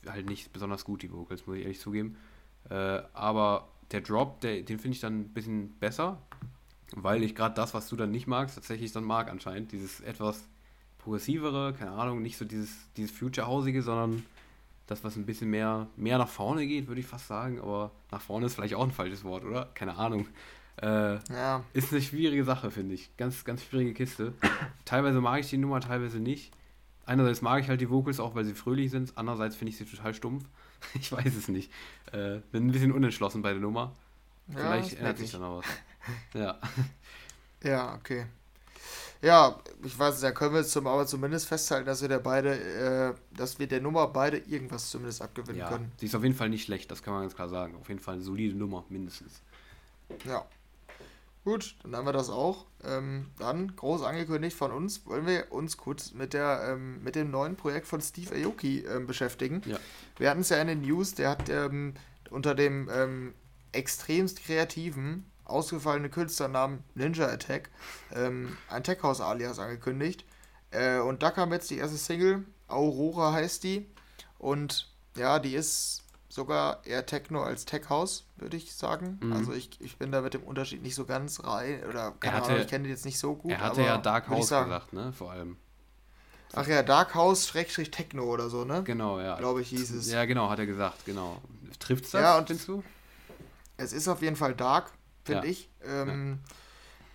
halt nicht besonders gut, die Vocals, muss ich ehrlich zugeben. Äh, aber der Drop, der, den finde ich dann ein bisschen besser, weil ich gerade das, was du dann nicht magst, tatsächlich dann mag anscheinend. Dieses etwas progressivere, keine Ahnung, nicht so dieses, dieses Future-Hausige, sondern das, was ein bisschen mehr, mehr nach vorne geht, würde ich fast sagen. Aber nach vorne ist vielleicht auch ein falsches Wort, oder? Keine Ahnung. Äh, ja. Ist eine schwierige Sache, finde ich. Ganz, ganz schwierige Kiste. teilweise mag ich die Nummer, teilweise nicht. Einerseits mag ich halt die Vocals auch, weil sie fröhlich sind. Andererseits finde ich sie total stumpf. (laughs) ich weiß es nicht. Äh, bin ein bisschen unentschlossen bei der Nummer. Ja, Vielleicht ändert sich dann noch was. (laughs) ja. Ja, okay. Ja, ich weiß, da können wir jetzt zum, aber zumindest festhalten, dass wir der beide, äh, dass wir der Nummer beide irgendwas zumindest abgewinnen ja, können. Sie ist auf jeden Fall nicht schlecht, das kann man ganz klar sagen. Auf jeden Fall eine solide Nummer, mindestens. Ja. Gut, dann haben wir das auch. Ähm, dann, groß angekündigt von uns, wollen wir uns kurz mit, der, ähm, mit dem neuen Projekt von Steve Aoki ähm, beschäftigen. Ja. Wir hatten es ja in den News, der hat ähm, unter dem ähm, extremst kreativen, ausgefallenen Künstlernamen Ninja Attack ähm, ein Tech House Alias angekündigt. Äh, und da kam jetzt die erste Single, Aurora heißt die. Und ja, die ist sogar eher Techno als Tech House, würde ich sagen. Mhm. Also ich, ich bin da mit dem Unterschied nicht so ganz rein. Oder keine hatte, Ahnung, ich kenne die jetzt nicht so gut. Er hatte ja Dark House sagen, gesagt, ne? Vor allem. Ach ja, Dark House Schrägstrich Techno oder so, ne? Genau, ja. Glaube ich, hieß es. Ja, genau, hat er gesagt, genau. Trifft's das, ja, und findest du? Es ist auf jeden Fall Dark, finde ja. ich. Ähm, ja.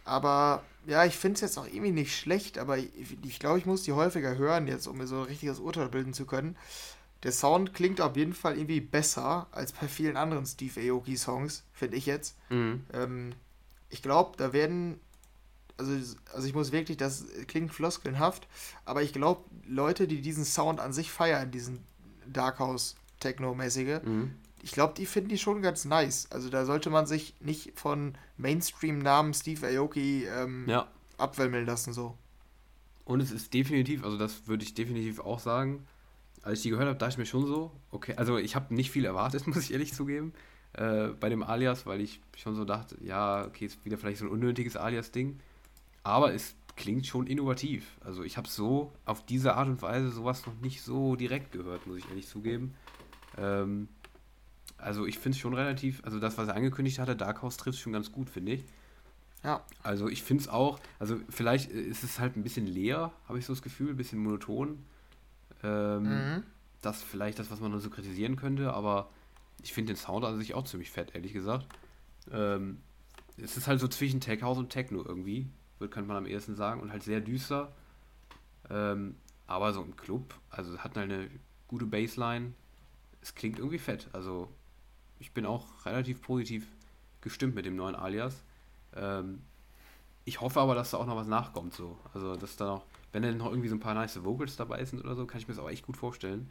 Aber ja, ich finde es jetzt auch irgendwie nicht schlecht, aber ich, ich glaube, ich muss die häufiger hören jetzt, um mir so ein richtiges Urteil bilden zu können der Sound klingt auf jeden Fall irgendwie besser als bei vielen anderen Steve Aoki-Songs, finde ich jetzt. Mhm. Ähm, ich glaube, da werden, also, also ich muss wirklich, das klingt floskelnhaft, aber ich glaube, Leute, die diesen Sound an sich feiern, diesen Dark House Techno-mäßige, mhm. Ich glaube, die finden die schon ganz nice. Also da sollte man sich nicht von Mainstream-Namen Steve Aoki ähm, ja. abwimmeln lassen, so. Und es ist definitiv, also das würde ich definitiv auch sagen, als ich die gehört habe, dachte ich mir schon so, okay, also ich habe nicht viel erwartet, (laughs) muss ich ehrlich zugeben, äh, bei dem Alias, weil ich schon so dachte, ja, okay, ist wieder vielleicht so ein unnötiges Alias-Ding, aber es klingt schon innovativ. Also ich habe so auf diese Art und Weise sowas noch nicht so direkt gehört, muss ich ehrlich zugeben. Ähm, also ich finde es schon relativ, also das, was er angekündigt hatte, Dark House trifft schon ganz gut, finde ich. Ja. Also ich finde es auch, also vielleicht ist es halt ein bisschen leer, habe ich so das Gefühl, ein bisschen monoton. Ähm, mhm. Das ist vielleicht das, was man nur so kritisieren könnte, aber ich finde den Sound an sich auch ziemlich fett, ehrlich gesagt. Ähm, es ist halt so zwischen Tech House und Techno irgendwie, wird, könnte man am ehesten sagen, und halt sehr düster. Ähm, aber so im Club, also hat halt eine gute Bassline. Es klingt irgendwie fett. Also ich bin auch relativ positiv gestimmt mit dem neuen Alias. Ähm, ich hoffe aber, dass da auch noch was nachkommt, so. Also, dass da noch wenn dann noch irgendwie so ein paar nice Vocals dabei sind oder so, kann ich mir das auch echt gut vorstellen,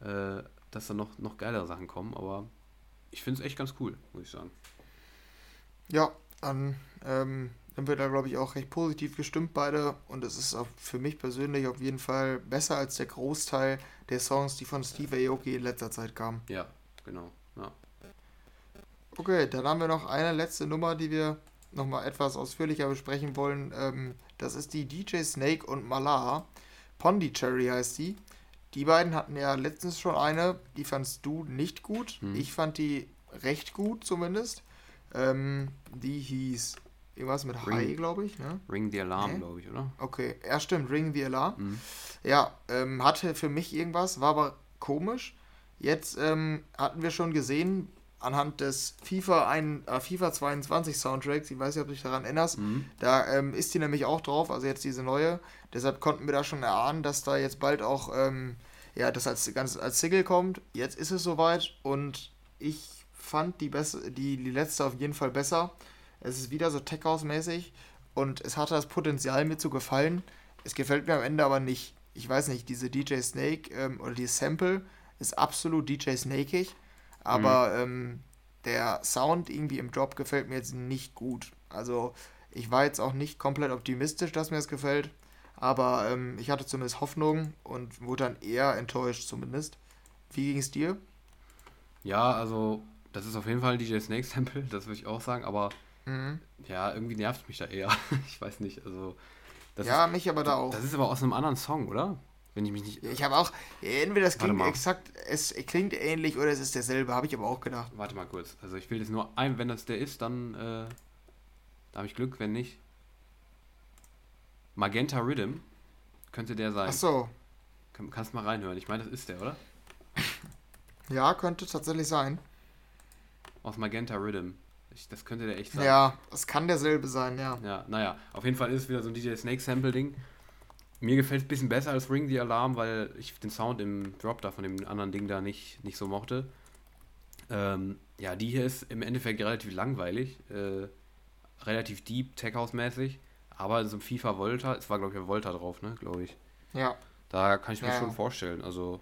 äh, dass da noch, noch geilere Sachen kommen. Aber ich finde es echt ganz cool, muss ich sagen. Ja, dann ähm, sind wir da, glaube ich, auch recht positiv gestimmt beide. Und es ist auch für mich persönlich auf jeden Fall besser als der Großteil der Songs, die von Steve Aoki in letzter Zeit kamen. Ja, genau. Okay, dann haben wir noch eine letzte Nummer, die wir nochmal etwas ausführlicher besprechen wollen. Ähm, das ist die DJ Snake und Malar. Pondicherry heißt die. Die beiden hatten ja letztens schon eine, die fandst du nicht gut. Hm. Ich fand die recht gut zumindest. Ähm, die hieß irgendwas mit Ring, High, glaube ich. Ne? Ring the Alarm, glaube ich, oder? Okay, ja stimmt, Ring the Alarm. Hm. Ja, ähm, hatte für mich irgendwas, war aber komisch. Jetzt ähm, hatten wir schon gesehen, anhand des FIFA, ein, äh, FIFA 22 Soundtracks, ich weiß nicht, ob du dich daran erinnerst, mhm. da ähm, ist die nämlich auch drauf, also jetzt diese neue. Deshalb konnten wir da schon erahnen, dass da jetzt bald auch ähm, ja, das als, ganz, als Single kommt. Jetzt ist es soweit und ich fand die, bess- die, die letzte auf jeden Fall besser. Es ist wieder so Tech House-mäßig und es hatte das Potenzial, mir zu gefallen. Es gefällt mir am Ende aber nicht. Ich weiß nicht, diese DJ Snake ähm, oder die Sample ist absolut DJ Snakeig, aber ähm, der Sound irgendwie im Drop gefällt mir jetzt nicht gut. Also ich war jetzt auch nicht komplett optimistisch, dass mir das gefällt, aber ähm, ich hatte zumindest Hoffnung und wurde dann eher enttäuscht zumindest. Wie ging es dir? Ja, also das ist auf jeden Fall ein DJ Snake Sample, das würde ich auch sagen, aber Mhm. ja, irgendwie nervt mich da eher. (laughs) Ich weiß nicht, also das ja, ist, mich aber da auch. das ist aber aus einem anderen Song, oder? Wenn ich mich nicht. Ich habe auch, entweder das klingt exakt, es klingt ähnlich oder es ist derselbe, habe ich aber auch gedacht. Warte mal kurz. Also ich will das nur ein, wenn das der ist, dann äh, da habe ich Glück, wenn nicht. Magenta Rhythm könnte der sein. Ach so, Kann, kannst mal reinhören. Ich meine, das ist der, oder? (laughs) ja, könnte tatsächlich sein. Aus Magenta Rhythm. Ich, das könnte der echt sein. Ja, es kann derselbe sein, ja. Ja, naja, auf jeden Fall ist es wieder so ein DJ Snake Sample Ding. Mir gefällt es ein bisschen besser als Ring the Alarm, weil ich den Sound im Drop da von dem anderen Ding da nicht, nicht so mochte. Ähm, ja, die hier ist im Endeffekt relativ langweilig, äh, relativ deep, Tech House mäßig, aber so ein FIFA Volta, es war glaube ich ein Volta drauf, ne, glaube ich. Ja, Da kann ich mir Ja, schon vorstellen. Also,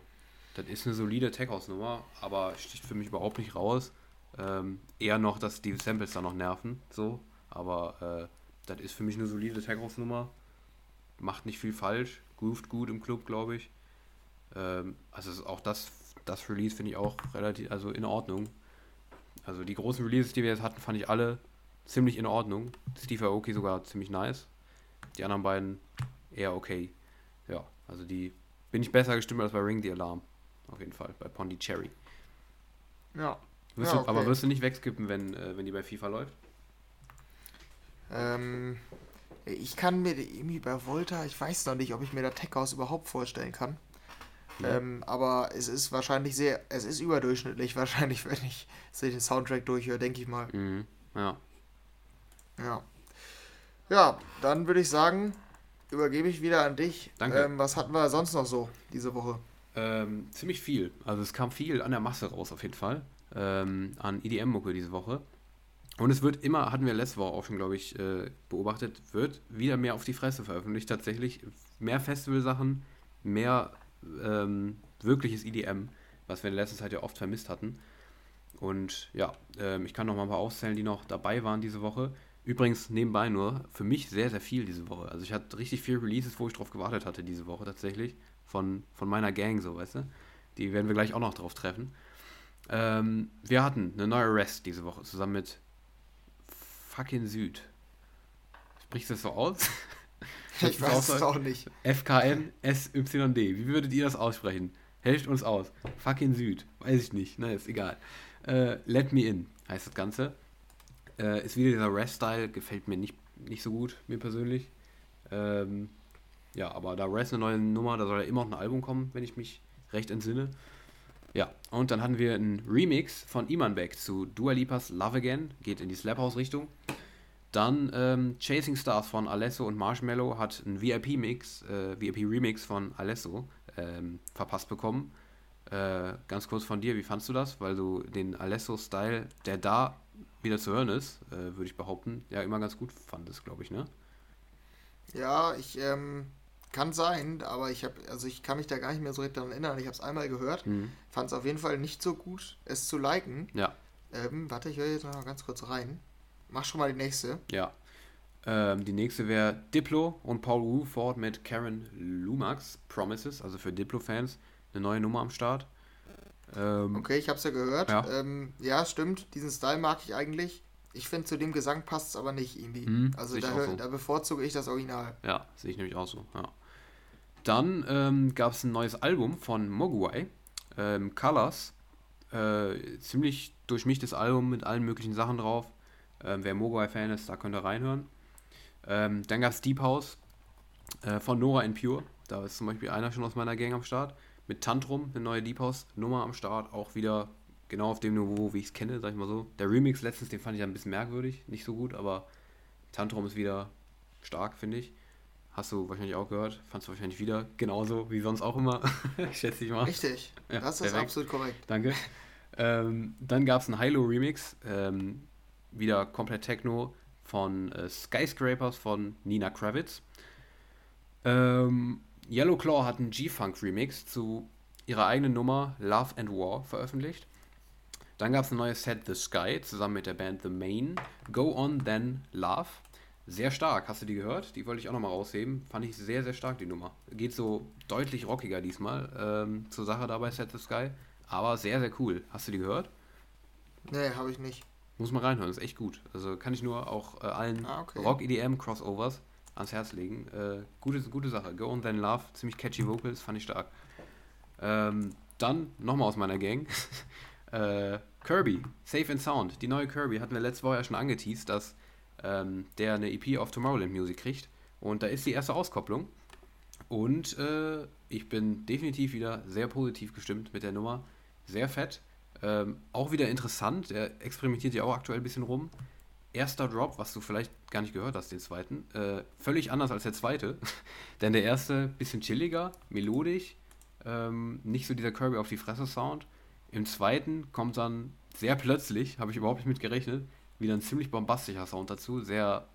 das ist eine solide Tech House Nummer, aber sticht für mich überhaupt nicht raus. Ähm, eher noch, dass die Samples da noch nerven, so. Aber äh, das ist für mich eine solide Tech House Nummer. Macht nicht viel falsch, groovt gut im Club, glaube ich. Ähm, also ist auch das, das Release finde ich auch relativ, also in Ordnung. Also die großen Releases, die wir jetzt hatten, fand ich alle ziemlich in Ordnung. Steve Aoki sogar ziemlich nice. Die anderen beiden eher okay. Ja, also die bin ich besser gestimmt als bei Ring the Alarm. Auf jeden Fall, bei Pondicherry. ja. Wirst Ja, du, aber okay. wirst du nicht wegskippen, wenn, äh, wenn die bei FIFA läuft? Ähm, ich kann mir irgendwie bei Volta, ich weiß noch nicht, ob ich mir da Tech House überhaupt vorstellen kann. Ja. Ähm, aber es ist wahrscheinlich sehr, es ist überdurchschnittlich (laughs) wahrscheinlich, wenn ich den Soundtrack durchhöre, denke ich mal. Mhm. Ja. Ja. Ja, dann würde ich sagen, übergebe ich wieder an dich. Danke. Ähm, was hatten wir sonst noch so diese Woche? Ähm, ziemlich viel. Also es kam viel an der Masse raus auf jeden Fall. Ähm, an EDM-Mucke diese Woche. Und es wird immer, hatten wir letzte Woche auch schon, glaube ich, äh, beobachtet, wird wieder mehr auf die Fresse veröffentlicht. Tatsächlich mehr Festivalsachen, mehr ähm, wirkliches EDM, was wir in letzter Zeit ja oft vermisst hatten. Und ja, ähm, ich kann noch mal ein paar auszählen, die noch dabei waren diese Woche. Übrigens nebenbei nur, für mich sehr, sehr viel diese Woche. Also ich hatte richtig viel Releases, wo ich drauf gewartet hatte diese Woche tatsächlich. Von, von meiner Gang so, weißt du? Die werden wir gleich auch noch drauf treffen. Ähm, wir hatten eine neue Rest diese Woche zusammen mit fucking Süd. Sprichst du das so aus? (laughs) Das Ich weiß es auch nicht. FKN SYD. Wie würdet ihr das aussprechen? Helft uns aus. Fucking Süd. Weiß ich nicht. Na, ist egal. Äh, Let Me In heißt das Ganze. Äh, ist wieder dieser Rest-Style. Gefällt mir nicht, nicht so gut, mir persönlich. Ähm, ja, aber da Rest eine neue Nummer, da soll ja immer noch ein Album kommen, wenn ich mich recht entsinne. Ja, und dann hatten wir einen Remix von Iman Beck zu Dua Lipas Love Again. Geht in die Slap House-Richtung. Dann ähm, Chasing Stars von Alesso und Marshmallow hat einen VIP-Mix, äh, VIP-Remix von Alesso ähm, verpasst bekommen. Äh, ganz kurz von dir, wie fandst du das? Weil du den Alesso-Style, der da wieder zu hören ist, äh, würde ich behaupten, ja immer ganz gut fandest, glaube ich, ne? Ja, ich ähm, kann sein, aber ich habe, also ich kann mich da gar nicht mehr so richtig daran erinnern. Ich habe es einmal gehört, Mhm. fand es auf jeden Fall nicht so gut, es zu liken. Ja, Ähm, warte, ich höre jetzt noch mal ganz kurz rein. Mach schon mal die nächste. ja. Ähm, die nächste wäre Diplo und Paul Ruford mit Karen Lumax, Promises, also für Diplo-Fans, eine neue Nummer am Start. Ähm, Okay, ich habe es ja gehört. Ja. Ähm, ja, stimmt. Diesen Style mag ich eigentlich. Ich finde, zu dem Gesang passt es aber nicht irgendwie. Mhm, also da, so. da bevorzuge ich das Original. Ja, sehe ich nämlich auch so. Ja. Dann ähm, gab es ein neues Album von Mogwai, ähm, Colors. Äh, ziemlich durchmischtes Album mit allen möglichen Sachen drauf. Ähm, wer Mogwai-Fan ist, da könnt ihr reinhören. Ähm, dann gab es Deep House äh, von Nora in Pure. Da ist zum Beispiel einer schon aus meiner Gang am Start. Mit Tantrum, eine neue Deep House-Nummer am Start. Auch wieder genau auf dem Niveau, wie ich es kenne, sag ich mal so. Der Remix letztens, den fand ich ein bisschen merkwürdig. Nicht so gut, aber Tantrum ist wieder stark, finde ich. Hast du wahrscheinlich auch gehört. Fandst du wahrscheinlich wieder genauso wie sonst auch immer. (laughs) ich schätze dich mal. Richtig. Ja, das ist perfekt. absolut korrekt. Danke. ähm, dann gab es einen Hilo-Remix, ähm, wieder komplett Techno von äh, Skyscrapers von Nina Kravitz. Ähm, Yellow Claw hat einen G-Funk-Remix zu ihrer eigenen Nummer Love and War veröffentlicht. Dann gab es ein neues Set The Sky zusammen mit der Band The Main. Go On Then Love. Sehr stark. Hast du die gehört? Die wollte ich auch nochmal rausheben. Fand ich sehr, sehr stark, die Nummer. Geht so deutlich rockiger diesmal ähm, zur Sache dabei, Set the Sky. Aber sehr, sehr cool. Hast du die gehört? Nee, habe ich nicht. Muss man reinhören, ist echt gut. Also kann ich nur auch äh, allen Ah, okay. Rock-EDM-Crossovers ans Herz legen. Äh, gute, gute Sache. Go On Then Love. Ziemlich catchy Vocals, fand ich stark. Ähm, dann nochmal aus meiner Gang. (laughs) äh, Kirby, Safe and Sound. Die neue Kirby hatten wir letzte Woche ja schon angeteased, dass ähm, der eine EP auf Tomorrowland Music kriegt. Und da ist die erste Auskopplung. Und äh, ich bin definitiv wieder sehr positiv gestimmt mit der Nummer. Sehr fett. Ähm, auch wieder interessant. Der experimentiert ja auch aktuell ein bisschen rum. Erster Drop, was du vielleicht gar nicht gehört hast, den zweiten. Äh, völlig anders als der zweite. (laughs) Denn der erste bisschen chilliger, melodisch. Ähm, nicht so dieser Kirby auf die Fresse Sound. Im zweiten kommt dann sehr plötzlich, habe ich überhaupt nicht mit gerechnet, wieder ein ziemlich bombastischer Sound dazu. Sehr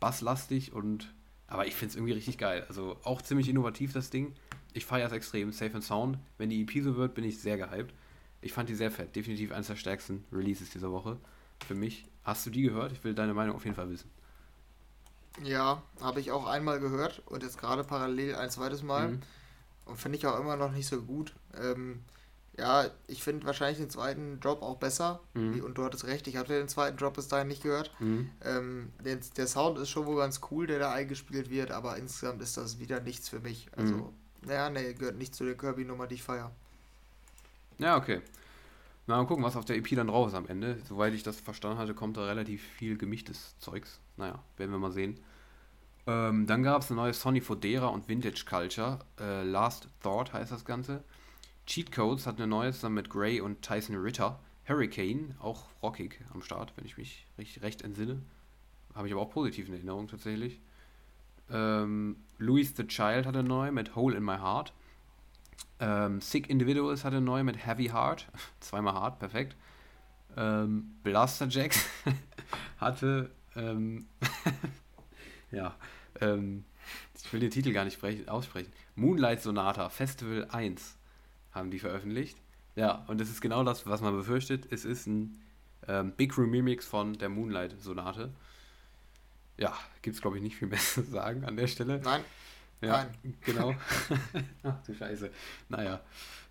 basslastig und. Aber ich finde es irgendwie richtig geil. Also auch ziemlich innovativ das Ding. Ich feiere es extrem. Safe and Sound. Wenn die EP so wird, bin ich sehr gehypt. Ich fand die sehr fett. Definitiv eines der stärksten Releases dieser Woche. Für mich. Hast du die gehört? Ich will deine Meinung auf jeden Fall wissen. Ja, habe ich auch einmal gehört und jetzt gerade parallel ein zweites Mal. Mhm. Und finde ich auch immer noch nicht so gut. Ähm, ja, ich finde wahrscheinlich den zweiten Drop auch besser. Mhm. Und du hattest recht, ich hatte den zweiten Drop bis dahin nicht gehört. Mhm. Ähm, der, der Sound ist schon wohl ganz cool, der da eingespielt wird, aber insgesamt ist das wieder nichts für mich. Also, Mhm. naja, nee, gehört nicht zu der Kirby-Nummer, die ich feiere. Ja, okay. Na, mal gucken, was auf der EP dann drauf ist am Ende. Soweit ich das verstanden hatte, kommt da relativ viel gemischtes Zeugs. Naja, werden wir mal sehen. Ähm, dann gab es eine neue Sony Fodera und Vintage Culture. Äh, Last Thought heißt das Ganze. Cheat Codes hat eine neue zusammen mit Gray und Tyson Ritter. Hurricane, auch rockig am Start, wenn ich mich recht, recht entsinne. Habe ich aber auch positiv in Erinnerung tatsächlich. Ähm, Louis the Child hatte neu mit Hole in My Heart. Ähm, Sick Individuals hatte neu mit Heavy Heart. (laughs) Zweimal Hard, perfekt. Ähm, Blaster Jacks (laughs) hatte, ähm, (laughs) ja, ähm, ich will den Titel gar nicht sprechen, aussprechen. Moonlight Sonata Festival 1 haben die veröffentlicht. Ja, und das ist genau das, was man befürchtet. Es ist ein ähm, Big Room Remix von der Moonlight Sonate. Ja, gibt es glaube ich nicht viel (laughs) mehr zu sagen an der Stelle. Nein, Ja, Nein. genau. (laughs) (laughs) Ach du Scheiße. Naja,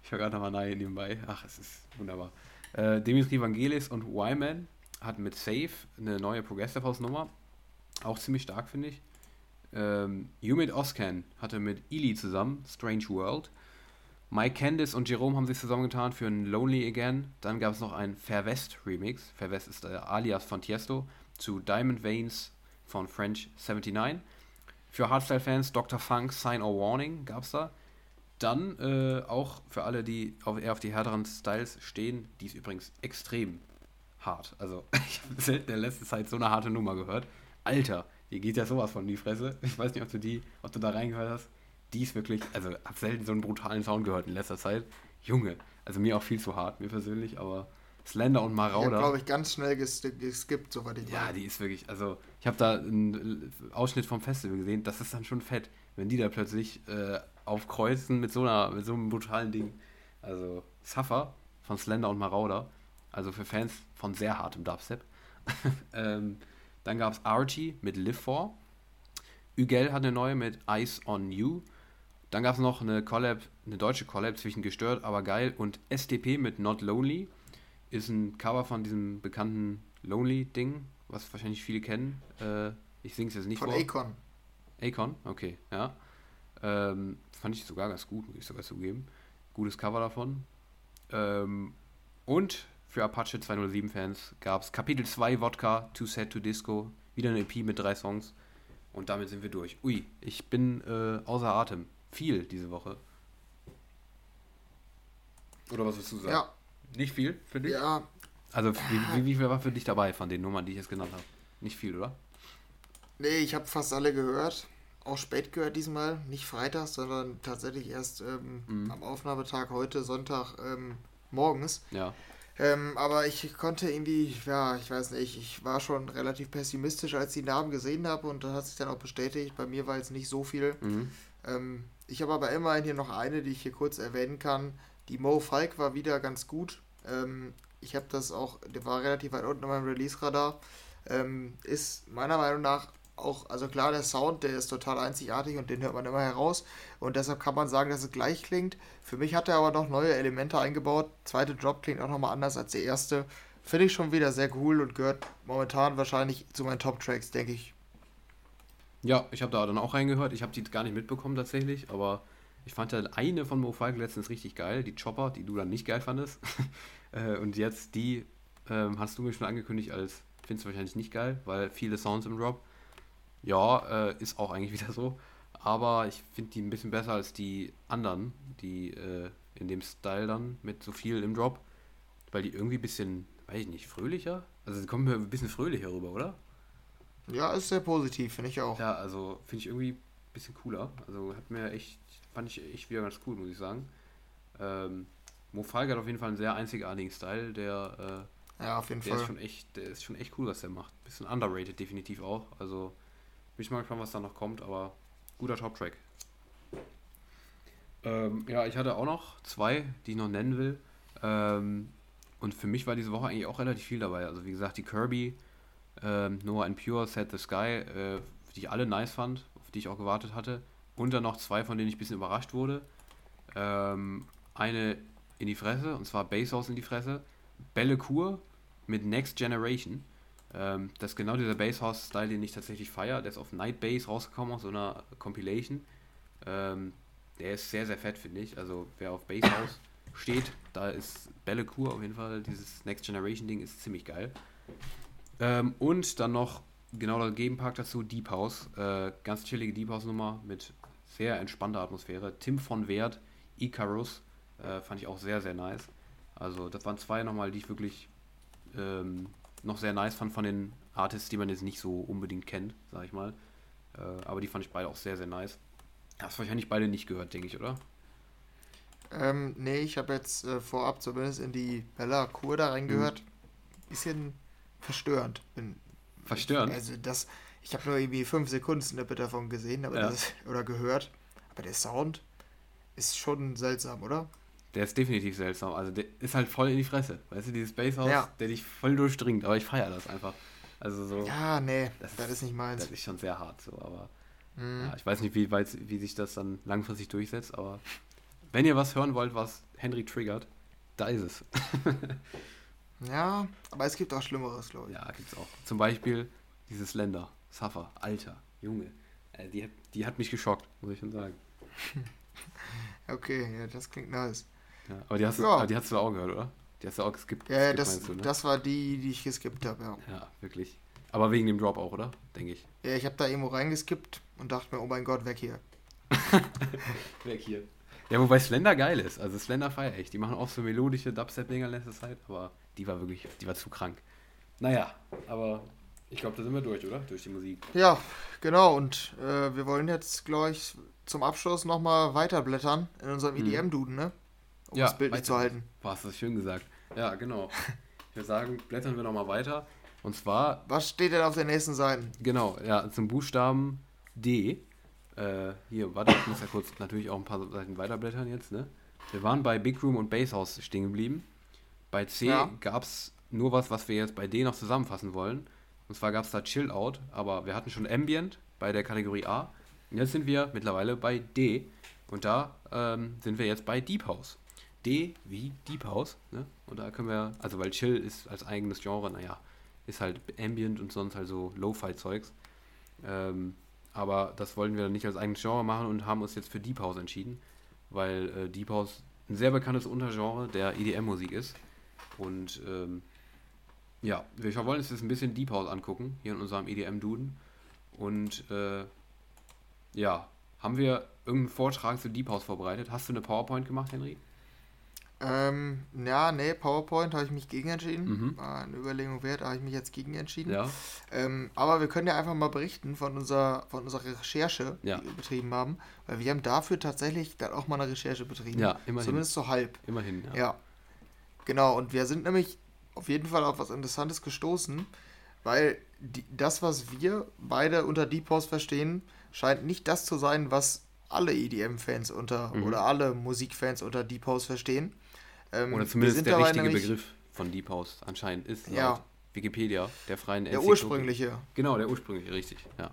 ich höre gerade nochmal Nein nebenbei. Ach, es ist wunderbar. Äh, Dimitri Vangelis und Wyman hatten mit Safe eine neue Progressive House Nummer. Auch ziemlich stark, finde ich. Ähm, Humid Oscan hatte mit Ely zusammen Strange World. Mike Candice und Jerome haben sich zusammengetan für ein Lonely Again. Dann gab es noch einen Fairwest Remix. Fairwest ist der Alias von Tiesto zu Diamond Veins von French 79. Für Hardstyle-Fans Dr. Funk, Sign or Warning gab es da. Dann äh, auch für alle, die auf, eher auf die härteren Styles stehen, die ist übrigens extrem hart. Also (laughs) ich habe selten in der letzten Zeit so eine harte Nummer gehört. Alter, hier geht ja sowas von in die Fresse. Ich weiß nicht, ob du die, ob du da reingehört hast. Die ist wirklich, also hab selten so einen brutalen Sound gehört in letzter Zeit. Junge, also mir auch viel zu hart, mir persönlich, aber Slender und Marauder. glaube ich, ganz schnell ges geskippt, soweit ich Ja, weiß. die ist wirklich, also ich habe da einen Ausschnitt vom Festival gesehen, das ist dann schon fett, wenn die da plötzlich äh, aufkreuzen mit so, einer, mit so einem brutalen Ding. Also Suffer von Slender und Marauder, also für Fans von sehr hartem Dubstep. (laughs) ähm, dann gab es Archie mit Live For. Ügel hat eine neue mit Ice on You. Dann gab es noch eine Collab, eine deutsche Collab zwischen Gestört, aber geil und STP mit Not Lonely. Ist ein Cover von diesem bekannten Lonely-Ding, was wahrscheinlich viele kennen. Äh, ich singe es jetzt nicht Von vor. Akon. Akon, okay, ja. Ähm, fand ich sogar ganz gut, muss ich sogar zugeben. Gutes Cover davon. Ähm, und für Apache 207-Fans gab es Kapitel 2 Wodka, Too Set to Disco, wieder eine EP mit drei Songs. Und damit sind wir durch. Ui, ich bin äh, außer Atem. Viel diese Woche. Oder was willst du sagen? Ja, Nicht viel für dich? ja, Also wie, wie, viel war für dich dabei von den Nummern, die ich jetzt genannt habe? Nicht viel, oder? nee, ich habe fast alle gehört. Auch spät gehört diesmal, nicht Freitag, sondern tatsächlich erst ähm, Mhm. am Aufnahmetag heute, Sonntag, ähm, morgens. Ja. Ähm, aber ich konnte irgendwie, ja, ich weiß nicht, ich war schon relativ pessimistisch, als ich die Namen gesehen habe und das hat sich dann auch bestätigt. Bei mir war jetzt nicht so viel. Mhm. Ich habe aber immerhin hier noch eine, die ich hier kurz erwähnen kann. Die Mo Falk war wieder ganz gut. Ähm, ich habe das auch, der war relativ weit unten in meinem Release-Radar. Ähm, ist meiner Meinung nach auch, also klar, der Sound, der ist total einzigartig und den hört man immer heraus. Und deshalb kann man sagen, dass es gleich klingt. Für mich hat er aber noch neue Elemente eingebaut. Zweite Drop klingt auch nochmal anders als der erste. Finde ich schon wieder sehr cool und gehört momentan wahrscheinlich zu meinen Top-Tracks, denke ich. Ja, ich habe da dann auch reingehört. Ich habe die gar nicht mitbekommen tatsächlich, aber ich fand halt eine von Mo Falk letztens richtig geil, die Chopper, die du dann nicht geil fandest. (laughs) Äh, und jetzt die ähm, hast du mir schon angekündigt als, findest du wahrscheinlich nicht geil, weil viele Sounds im Drop. Ja, äh, ist auch eigentlich (laughs) wieder so. Aber ich finde die ein bisschen besser als die anderen, die äh, in dem Style dann mit so viel im Drop. Weil die irgendwie ein bisschen, weiß ich nicht, fröhlicher? Also sie kommen mir ein bisschen fröhlicher rüber, oder? Ja, ist sehr positiv, finde ich auch. Ja, also finde ich irgendwie ein bisschen cooler. Also hat mir echt, fand ich echt wieder ganz cool, muss ich sagen. Ähm, Mo Falk hat auf jeden Fall einen sehr einzigartigen Style, der, äh, ja, auf jeden der Fall. ist schon echt, der ist schon echt cool, was der macht. Bisschen underrated definitiv auch. Also bin ich mal gespannt, was da noch kommt, aber guter Top-Track. Ähm, ja, ich hatte auch noch zwei, die ich noch nennen will. Ähm, und für mich war diese Woche eigentlich auch relativ viel dabei. Also wie gesagt, die Kirby, ähm, Noah and Pure, Set the Sky, äh, die ich alle nice fand, auf die ich auch gewartet hatte. Und dann noch zwei, von denen ich ein bisschen überrascht wurde. Ähm, eine in die Fresse, und zwar Basshouse in die Fresse. Belle Kur mit Next Generation. Ähm, das ist genau dieser Basshouse-Style, den ich tatsächlich feiere. Der ist auf Night Bass rausgekommen aus so einer Compilation. Ähm, der ist sehr, sehr fett, finde ich. Also wer auf Basshouse steht, da ist Belle Kur auf jeden Fall. Dieses Next Generation-Ding ist ziemlich geil. Ähm, und dann noch genau der Gegenpark dazu, Deep House. Äh, ganz chillige Deep House-Nummer mit sehr entspannter Atmosphäre. Tim von Wert, Icarus, äh, fand ich auch sehr, sehr nice. Also das waren zwei nochmal, die ich wirklich ähm, noch sehr nice fand von den Artists, die man jetzt nicht so unbedingt kennt, sag ich mal. Äh, aber die fand ich beide auch sehr, sehr nice. Hast wahrscheinlich beide nicht gehört, denke ich, oder? Ähm, nee, ich habe jetzt äh, vorab zumindest in die Bella Kur da reingehört. Bisschen verstörend. Bin, Verstörend? Also das, ich habe nur irgendwie fünf Sekunden Snippet davon gesehen aber Ja. das, oder gehört. Aber der Sound ist schon seltsam, oder? Der ist definitiv seltsam. Also der ist halt voll in die Fresse. Weißt du, dieses Basshouse, Ja. der dich voll durchdringt. Aber ich feiere das einfach. Also so, Ja, nee, Das das, ist- ist nicht meins. das ist schon sehr hart so. Aber Mhm. ja, ich weiß nicht, wie, weit, wie sich das dann langfristig durchsetzt. Aber wenn ihr was hören wollt, was Henry triggert, da ist es. (laughs) Ja, aber es gibt auch Schlimmeres, glaube ich. Ja, gibt's auch. Zum Beispiel dieses Länder. Suffer. Alter. Junge. Äh, die, hat, die hat mich geschockt, muss ich schon sagen. (laughs) Okay, ja, das klingt nice. Ja, aber, die hast, du- Ja. aber die hast du auch gehört, oder? Die hast du auch geskippt. Ja, geskippt, das, du, ne? das war die, die ich geskippt habe, ja. Ja, wirklich. Aber wegen dem Drop auch, oder? Denke ich. Ja, ich habe da irgendwo reingeskippt und dachte mir, oh mein Gott, weg hier. (laughs) Weg hier. Ja, wobei Slender geil ist. Also Slender feier ich. Die machen auch so melodische Dubstep-Dinger in letzter Zeit, aber die war wirklich, die war zu krank. Naja, aber ich glaube, da sind wir durch, oder? Durch die Musik. Ja, genau. Und äh, wir wollen jetzt, glaube ich, zum Abschluss nochmal weiterblättern in unserem Mhm. EDM-Duden, ne? Um Ja, das Bild nicht zu halten. Boah, hast du das schön gesagt. Ja, genau. (laughs) Ich würde sagen, blättern wir nochmal weiter. Und zwar, Was steht denn auf den nächsten Seiten? genau, ja, zum Buchstaben D. Äh, hier, warte, ich muss ja kurz natürlich auch ein paar Seiten weiterblättern jetzt, ne? Wir waren bei Big Room und Basshouse stehen geblieben. Bei C Ja. gab es nur was, was wir jetzt bei D noch zusammenfassen wollen. Und zwar gab es da Chill Out, aber wir hatten schon Ambient bei der Kategorie A. Und jetzt sind wir mittlerweile bei D. Und da ähm, sind wir jetzt bei Deep House. D wie Deep House. Ne? Und da können wir, also weil Chill ist als eigenes Genre, naja, ist halt Ambient und sonst halt so Lo-Fi-Zeugs. Ähm, aber das wollten wir dann nicht als eigenes Genre machen und haben uns jetzt für Deep House entschieden, weil äh, Deep House ein sehr bekanntes Untergenre der EDM-Musik ist. Und ähm, ja, wir wollen uns jetzt ein bisschen Deep House angucken, hier in unserem EDM-Duden. Und äh, ja, haben wir irgendeinen Vortrag zu Deep House vorbereitet? Hast du eine PowerPoint gemacht, Henry? Ähm, ja, nee, PowerPoint habe ich mich gegen entschieden. Mhm. War eine Überlegung wert, habe ich mich jetzt gegen entschieden. Ja. Ähm, aber wir können ja einfach mal berichten von unserer, von unserer Recherche, Ja. die wir betrieben haben. Weil wir haben dafür tatsächlich dann auch mal eine Recherche betrieben. Ja, immerhin. Zumindest so halb. Immerhin, ja. Ja. Genau, und wir sind nämlich auf jeden Fall auf was Interessantes gestoßen, weil die, das, was wir beide unter Deep House verstehen, scheint nicht das zu sein, was alle EDM-Fans unter Mhm. oder alle Musikfans unter Deep House verstehen. Ähm, Oder zumindest der richtige nämlich Begriff von Deep House anscheinend ist laut Ja. Wikipedia, der freien Der ursprüngliche. Genau, der ursprüngliche, richtig. Ja.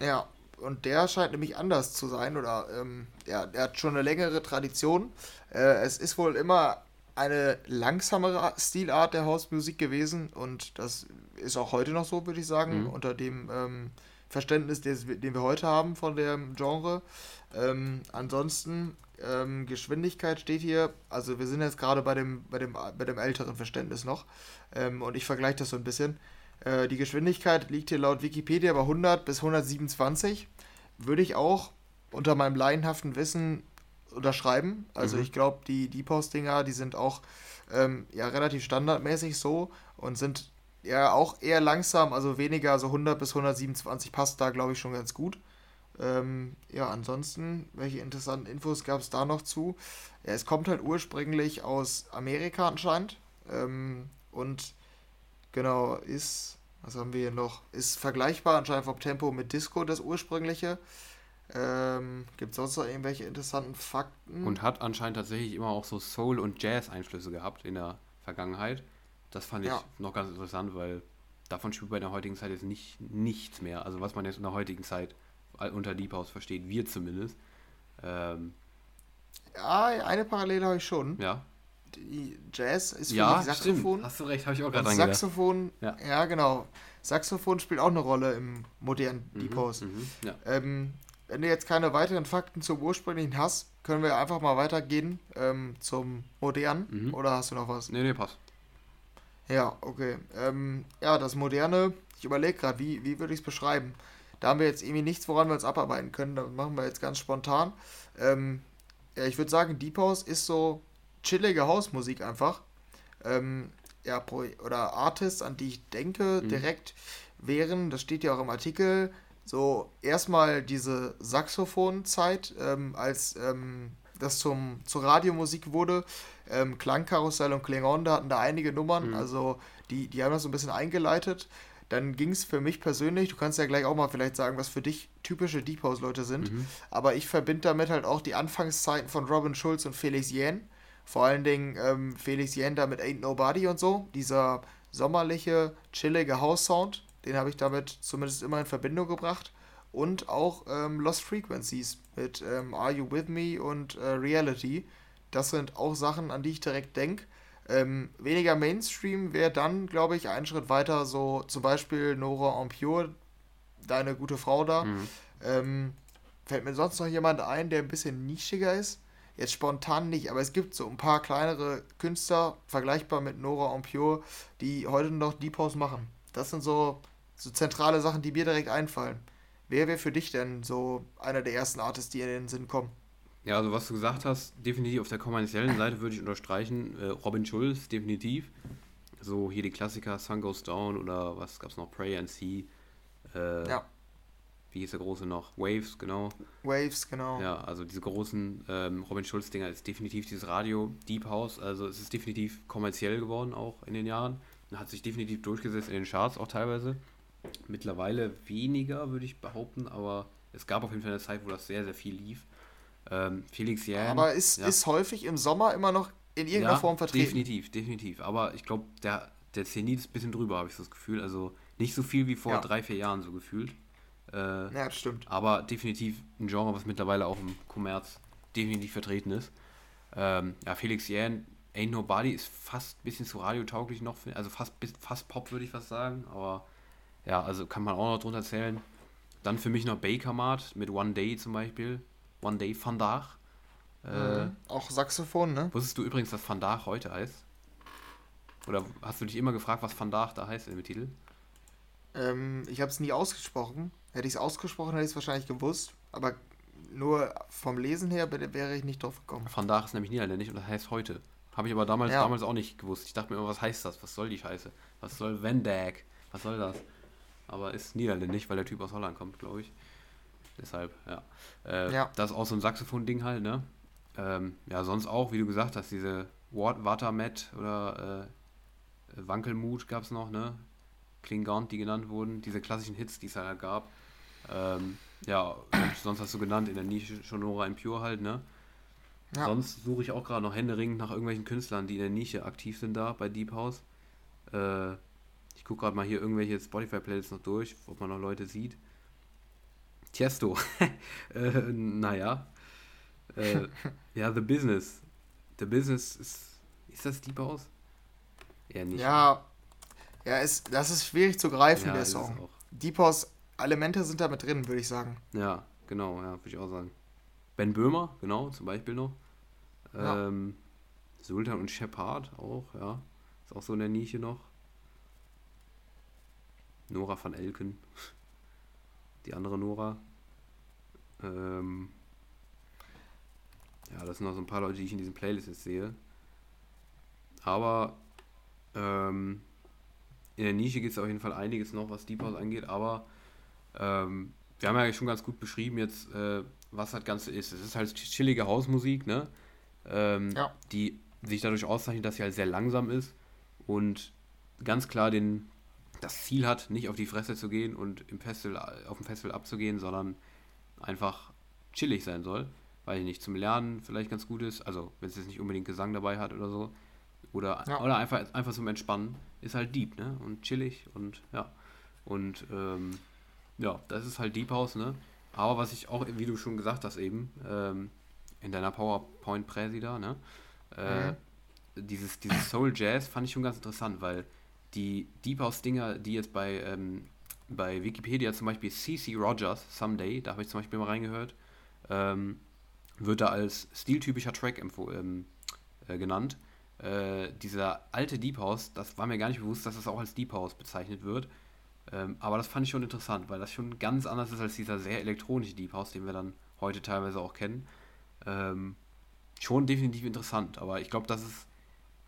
Ja, und der scheint nämlich anders zu sein oder ähm, ja, der hat schon eine längere Tradition. Äh, es ist wohl immer eine langsamere Stilart der Hausmusik gewesen und das ist auch heute noch so, würde ich sagen, Mhm. unter dem ähm, Verständnis, des, den wir heute haben von dem Genre. Ähm, ansonsten, ähm, Geschwindigkeit steht hier, also wir sind jetzt gerade bei dem, bei dem, bei dem älteren Verständnis noch ähm, und ich vergleiche das so ein bisschen. Äh, die Geschwindigkeit liegt hier laut Wikipedia bei 100 bis 127. Würde ich auch unter meinem laienhaften Wissen unterschreiben. Also Mhm. ich glaube, die Deep House-Dinger, die sind auch ähm, ja relativ standardmäßig so und sind ja auch eher langsam, also weniger, so 100 bis 127 passt da, glaube ich, schon ganz gut. Ähm, ja, ansonsten, welche interessanten Infos gab es da noch zu? Ja, es kommt halt ursprünglich aus Amerika anscheinend. Ähm, und genau, ist, was haben wir hier noch? Ist vergleichbar anscheinend vom Tempo mit Disco, das ursprüngliche. Ähm, Gibt es sonst noch irgendwelche interessanten Fakten? Und hat anscheinend tatsächlich immer auch so Soul- und Jazz-Einflüsse gehabt in der Vergangenheit. Das fand ich Ja. noch ganz interessant, weil davon spielt bei der heutigen Zeit jetzt nicht nichts mehr. Also was man jetzt in der heutigen Zeit unter Deep House versteht, wir zumindest. Ähm, ja, eine Parallele habe ich schon. ja. Die Jazz ist für Ja, mich Saxophon. stimmt. Hast du recht, habe ich auch gerade dran gedacht. Saxophon, Ja. ja. genau. Saxophon spielt auch eine Rolle im modernen Deep House. Mhm, ja. Ähm, wenn du jetzt keine weiteren Fakten zum ursprünglichen hast, können wir einfach mal weitergehen ähm, zum modernen. Mhm. Oder hast du noch was? Nee, nee, passt. Ja, okay. Ähm, ja, das moderne, ich überlege gerade, wie, wie würde ich es beschreiben? Da haben wir jetzt irgendwie nichts, woran wir uns abarbeiten können. Das machen wir jetzt ganz spontan. Ähm, ja, ich würde sagen, Deep House ist so chillige Hausmusik einfach. Ähm, ja, oder Artists, an die ich denke, Mhm. direkt wären, das steht ja auch im Artikel, so erstmal diese Saxophonzeit, ähm, als ähm, das zum, zur Radiomusik wurde. Ähm, Klangkarussell und Klingon, da hatten da einige Nummern, Mhm. also die, die haben das so ein bisschen eingeleitet. Dann ging es für mich persönlich, du kannst ja gleich auch mal vielleicht sagen, was für dich typische Deep House-Leute sind, Mhm. aber ich verbinde damit halt auch die Anfangszeiten von Robin Schulz und Felix Jähn. Vor allen Dingen ähm, Felix Jähn da mit Ain't Nobody und so. Dieser sommerliche, chillige House-Sound, den habe ich damit zumindest immer in Verbindung gebracht. Und auch ähm, Lost Frequencies mit ähm, Are You With Me und äh, Reality. Das sind auch Sachen, an die ich direkt denke. Ähm, weniger Mainstream wäre dann, glaube ich, einen Schritt weiter, so zum Beispiel Nora En Pure, deine gute Frau da. Mhm. Ähm, fällt mir sonst noch jemand ein, der ein bisschen nischiger ist? Jetzt spontan nicht, aber es gibt so ein paar kleinere Künstler, vergleichbar mit Nora En Pure, die heute noch Deep House machen. Das sind so, so zentrale Sachen, die mir direkt einfallen. Wer wäre für dich denn so einer der ersten Artists, die in den Sinn kommen? Ja, also was du gesagt hast, definitiv auf der kommerziellen Seite würde ich unterstreichen. Äh, Robin Schulz, definitiv. So hier die Klassiker, Sun Goes Down oder was gab's noch? Pray and See. Äh, Ja. Wie hieß der große noch? Waves, genau. Waves, genau. Ja, also diese großen ähm, Robin Schulz-Dinger ist definitiv dieses Radio Deep House. Also es ist definitiv kommerziell geworden auch in den Jahren. Und hat sich definitiv durchgesetzt in den Charts auch teilweise. Mittlerweile weniger, würde ich behaupten, aber es gab auf jeden Fall eine Zeit, wo das sehr, sehr viel lief. Ähm, Felix Jähn. aber ist, ja. ist häufig im Sommer immer noch in irgendeiner Ja, Form vertreten. Definitiv, definitiv. Aber ich glaube, der, der Zenit ist ein bisschen drüber, habe ich so das Gefühl. Also nicht so viel wie vor Ja. drei, vier Jahren so gefühlt. Äh, Ja, das stimmt. aber definitiv ein Genre, was mittlerweile auch im Kommerz definitiv vertreten ist. Ähm, ja, Felix Jähn, Ain't Nobody ist fast ein bisschen zu radiotauglich noch, also fast, fast Pop würde ich was sagen, aber ja, also kann man auch noch drunter zählen. Dann für mich noch Baker Mart mit One Day zum Beispiel. One Day Vandaag. Äh, Mhm. Auch Saxophon, ne? Wusstest du übrigens, was Vandaag heute heißt? Oder hast du dich immer gefragt, was Vandaag da heißt in dem Titel? Ähm, ich habe es nie ausgesprochen. Hätte ich es ausgesprochen, hätte ich es wahrscheinlich gewusst. Aber nur vom Lesen her wäre ich nicht drauf gekommen. Vandaag ist nämlich niederländisch und das heißt heute. Habe ich aber damals, Ja. damals auch nicht gewusst. Ich dachte mir immer, was heißt das? Was soll die Scheiße? Was soll Vandag? Was soll das? Aber ist niederländisch, weil der Typ aus Holland kommt, glaube ich. Deshalb, ja. Äh, Ja. Das ist auch so ein Saxophon-Ding halt, ne? Ähm, ja, sonst auch, wie du gesagt hast, diese Watermet oder äh, Wankelmut gab es noch, ne? Klingant, die genannt wurden. Diese klassischen Hits, die es halt gab. Ähm, ja, (clears throat) sonst hast du genannt, in der Nische schon Nora Impure halt, ne? Ja. Sonst suche ich auch gerade noch händeringend nach irgendwelchen Künstlern, die in der Nische aktiv sind da bei Deep House. Äh, gucke gerade mal hier irgendwelche Spotify-Playlists noch durch, ob man noch Leute sieht. Tiesto. (laughs) äh, naja. Äh, (laughs) ja, The Business. The Business ist. Ist das Deep House? Eher nicht. Ja. Ja, ist, das ist schwierig zu greifen, ja, der Song. Deep House Elemente sind da mit drin, würde ich sagen. Ja, genau, ja, würde ich auch sagen. Ben Böhmer, genau, zum Beispiel noch. Ja. Ähm, Sultan und Shepard auch, ja. Ist auch so in der Nische noch. Nora van Elken. Die andere Nora. Ähm, ja, das sind noch so ein paar Leute, die ich in diesen Playlists sehe. Aber ähm, in der Nische gibt es auf jeden Fall einiges noch, was Deep House angeht, aber ähm, wir haben ja schon ganz gut beschrieben jetzt, äh, was das Ganze ist. Es ist halt chillige Hausmusik, ne? Ähm, ja. Die sich dadurch auszeichnet, dass sie halt sehr langsam ist und ganz klar den, das Ziel hat, nicht auf die Fresse zu gehen und im Festival, auf dem Festival abzugehen, sondern einfach chillig sein soll. Weil ich nicht zum Lernen vielleicht ganz gut ist, also wenn es jetzt nicht unbedingt Gesang dabei hat oder so. Oder, ja. oder einfach, einfach zum Entspannen. Ist halt deep, ne? Und chillig und ja. Und ähm, ja, das ist halt Deep House, ne? Aber was ich auch, wie du schon gesagt hast eben, ähm, in deiner PowerPoint-Präsi da, ne? Äh, mhm. dieses, dieses Soul Jazz fand ich schon ganz interessant, weil die Deep House-Dinger, die jetzt bei, ähm, bei Wikipedia zum Beispiel CC Rogers, Someday, da habe ich zum Beispiel mal reingehört, ähm, wird da als stiltypischer Track ähm, äh, genannt. Äh, dieser alte Deep House, das war mir gar nicht bewusst, dass das auch als Deep House bezeichnet wird. Ähm, aber das fand ich schon interessant, weil das schon ganz anders ist als dieser sehr elektronische Deep House, den wir dann heute teilweise auch kennen. Ähm, schon definitiv interessant, aber ich glaube, dass es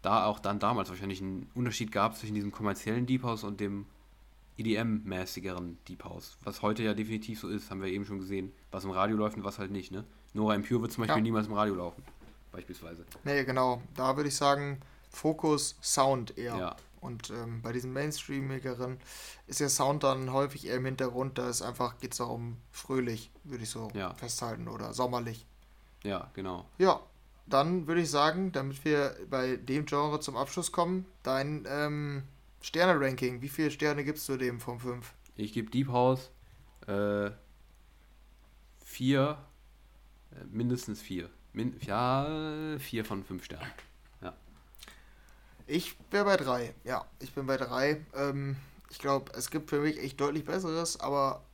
da auch dann damals wahrscheinlich einen Unterschied gab zwischen diesem kommerziellen Deep House und dem EDM-mäßigeren Deep House. Was heute ja definitiv so ist, haben wir eben schon gesehen, was im Radio läuft und was halt nicht. Ne? Nora Impure wird zum Beispiel ja. niemals im Radio laufen, beispielsweise. Nee, genau. Da würde ich sagen, Fokus Sound eher. Ja. Und ähm, bei diesen Mainstreamigeren ist der Sound dann häufig eher im Hintergrund. Da ist einfach, geht es darum, fröhlich, würde ich so ja. festhalten, oder sommerlich. Ja, genau. Ja, dann würde ich sagen, damit wir bei dem Genre zum Abschluss kommen, dein ähm, Sterne-Ranking. Wie viele Sterne gibst du dem von 5? Ich gebe Deep House äh, vier, äh, mindestens vier. Min ja, vier von fünf Sternen. Ich wäre bei drei. Ja, ich bin bei drei. Ähm, ich glaube, es gibt für mich echt deutlich Besseres, aber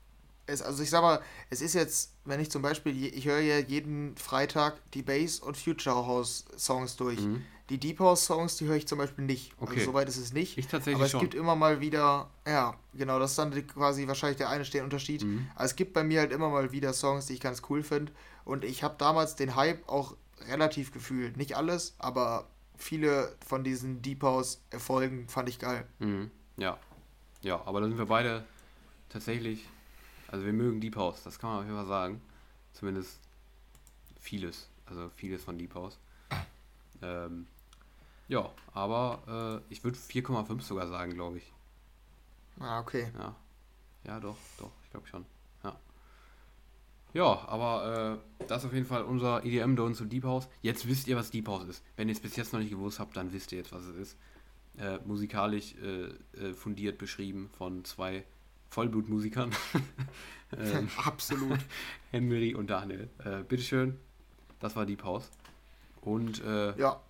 es, also ich sag mal, es ist jetzt, wenn ich zum Beispiel, ich höre ja jeden Freitag die Bass- und Future House Songs durch. Mhm. Die Deep House Songs, die höre ich zum Beispiel nicht. Also okay. Also soweit ist es nicht. Ich tatsächlich Aber es schon. gibt immer mal wieder, ja, genau, das ist dann quasi wahrscheinlich der eine Unterschied. Mhm. Aber es gibt bei mir halt immer mal wieder Songs, die ich ganz cool finde. Und ich habe damals den Hype auch relativ gefühlt. Nicht alles, aber viele von diesen Deep House Erfolgen fand ich geil. Mhm. Ja. Ja, aber da sind wir beide tatsächlich, also wir mögen Deep House, das kann man auf jeden Fall sagen. Zumindest vieles, also vieles von Deep House. (clears throat) Ähm, ja, aber äh, ich würde 4,5 sogar sagen, glaube ich. Ah, okay. Ja. Ja, doch, doch, ich glaube schon. Ja, aber äh, das ist auf jeden Fall unser EDM Don zu Deep House. Jetzt wisst ihr, was Deep House ist. Wenn ihr es bis jetzt noch nicht gewusst habt, dann wisst ihr jetzt, was es ist. Äh, musikalisch äh, äh fundiert beschrieben von zwei Vollblutmusikern. (laughs) ähm, Absolut. (laughs) Henry und Daniel. Äh, bitteschön, das war Deep House. Und äh, ja.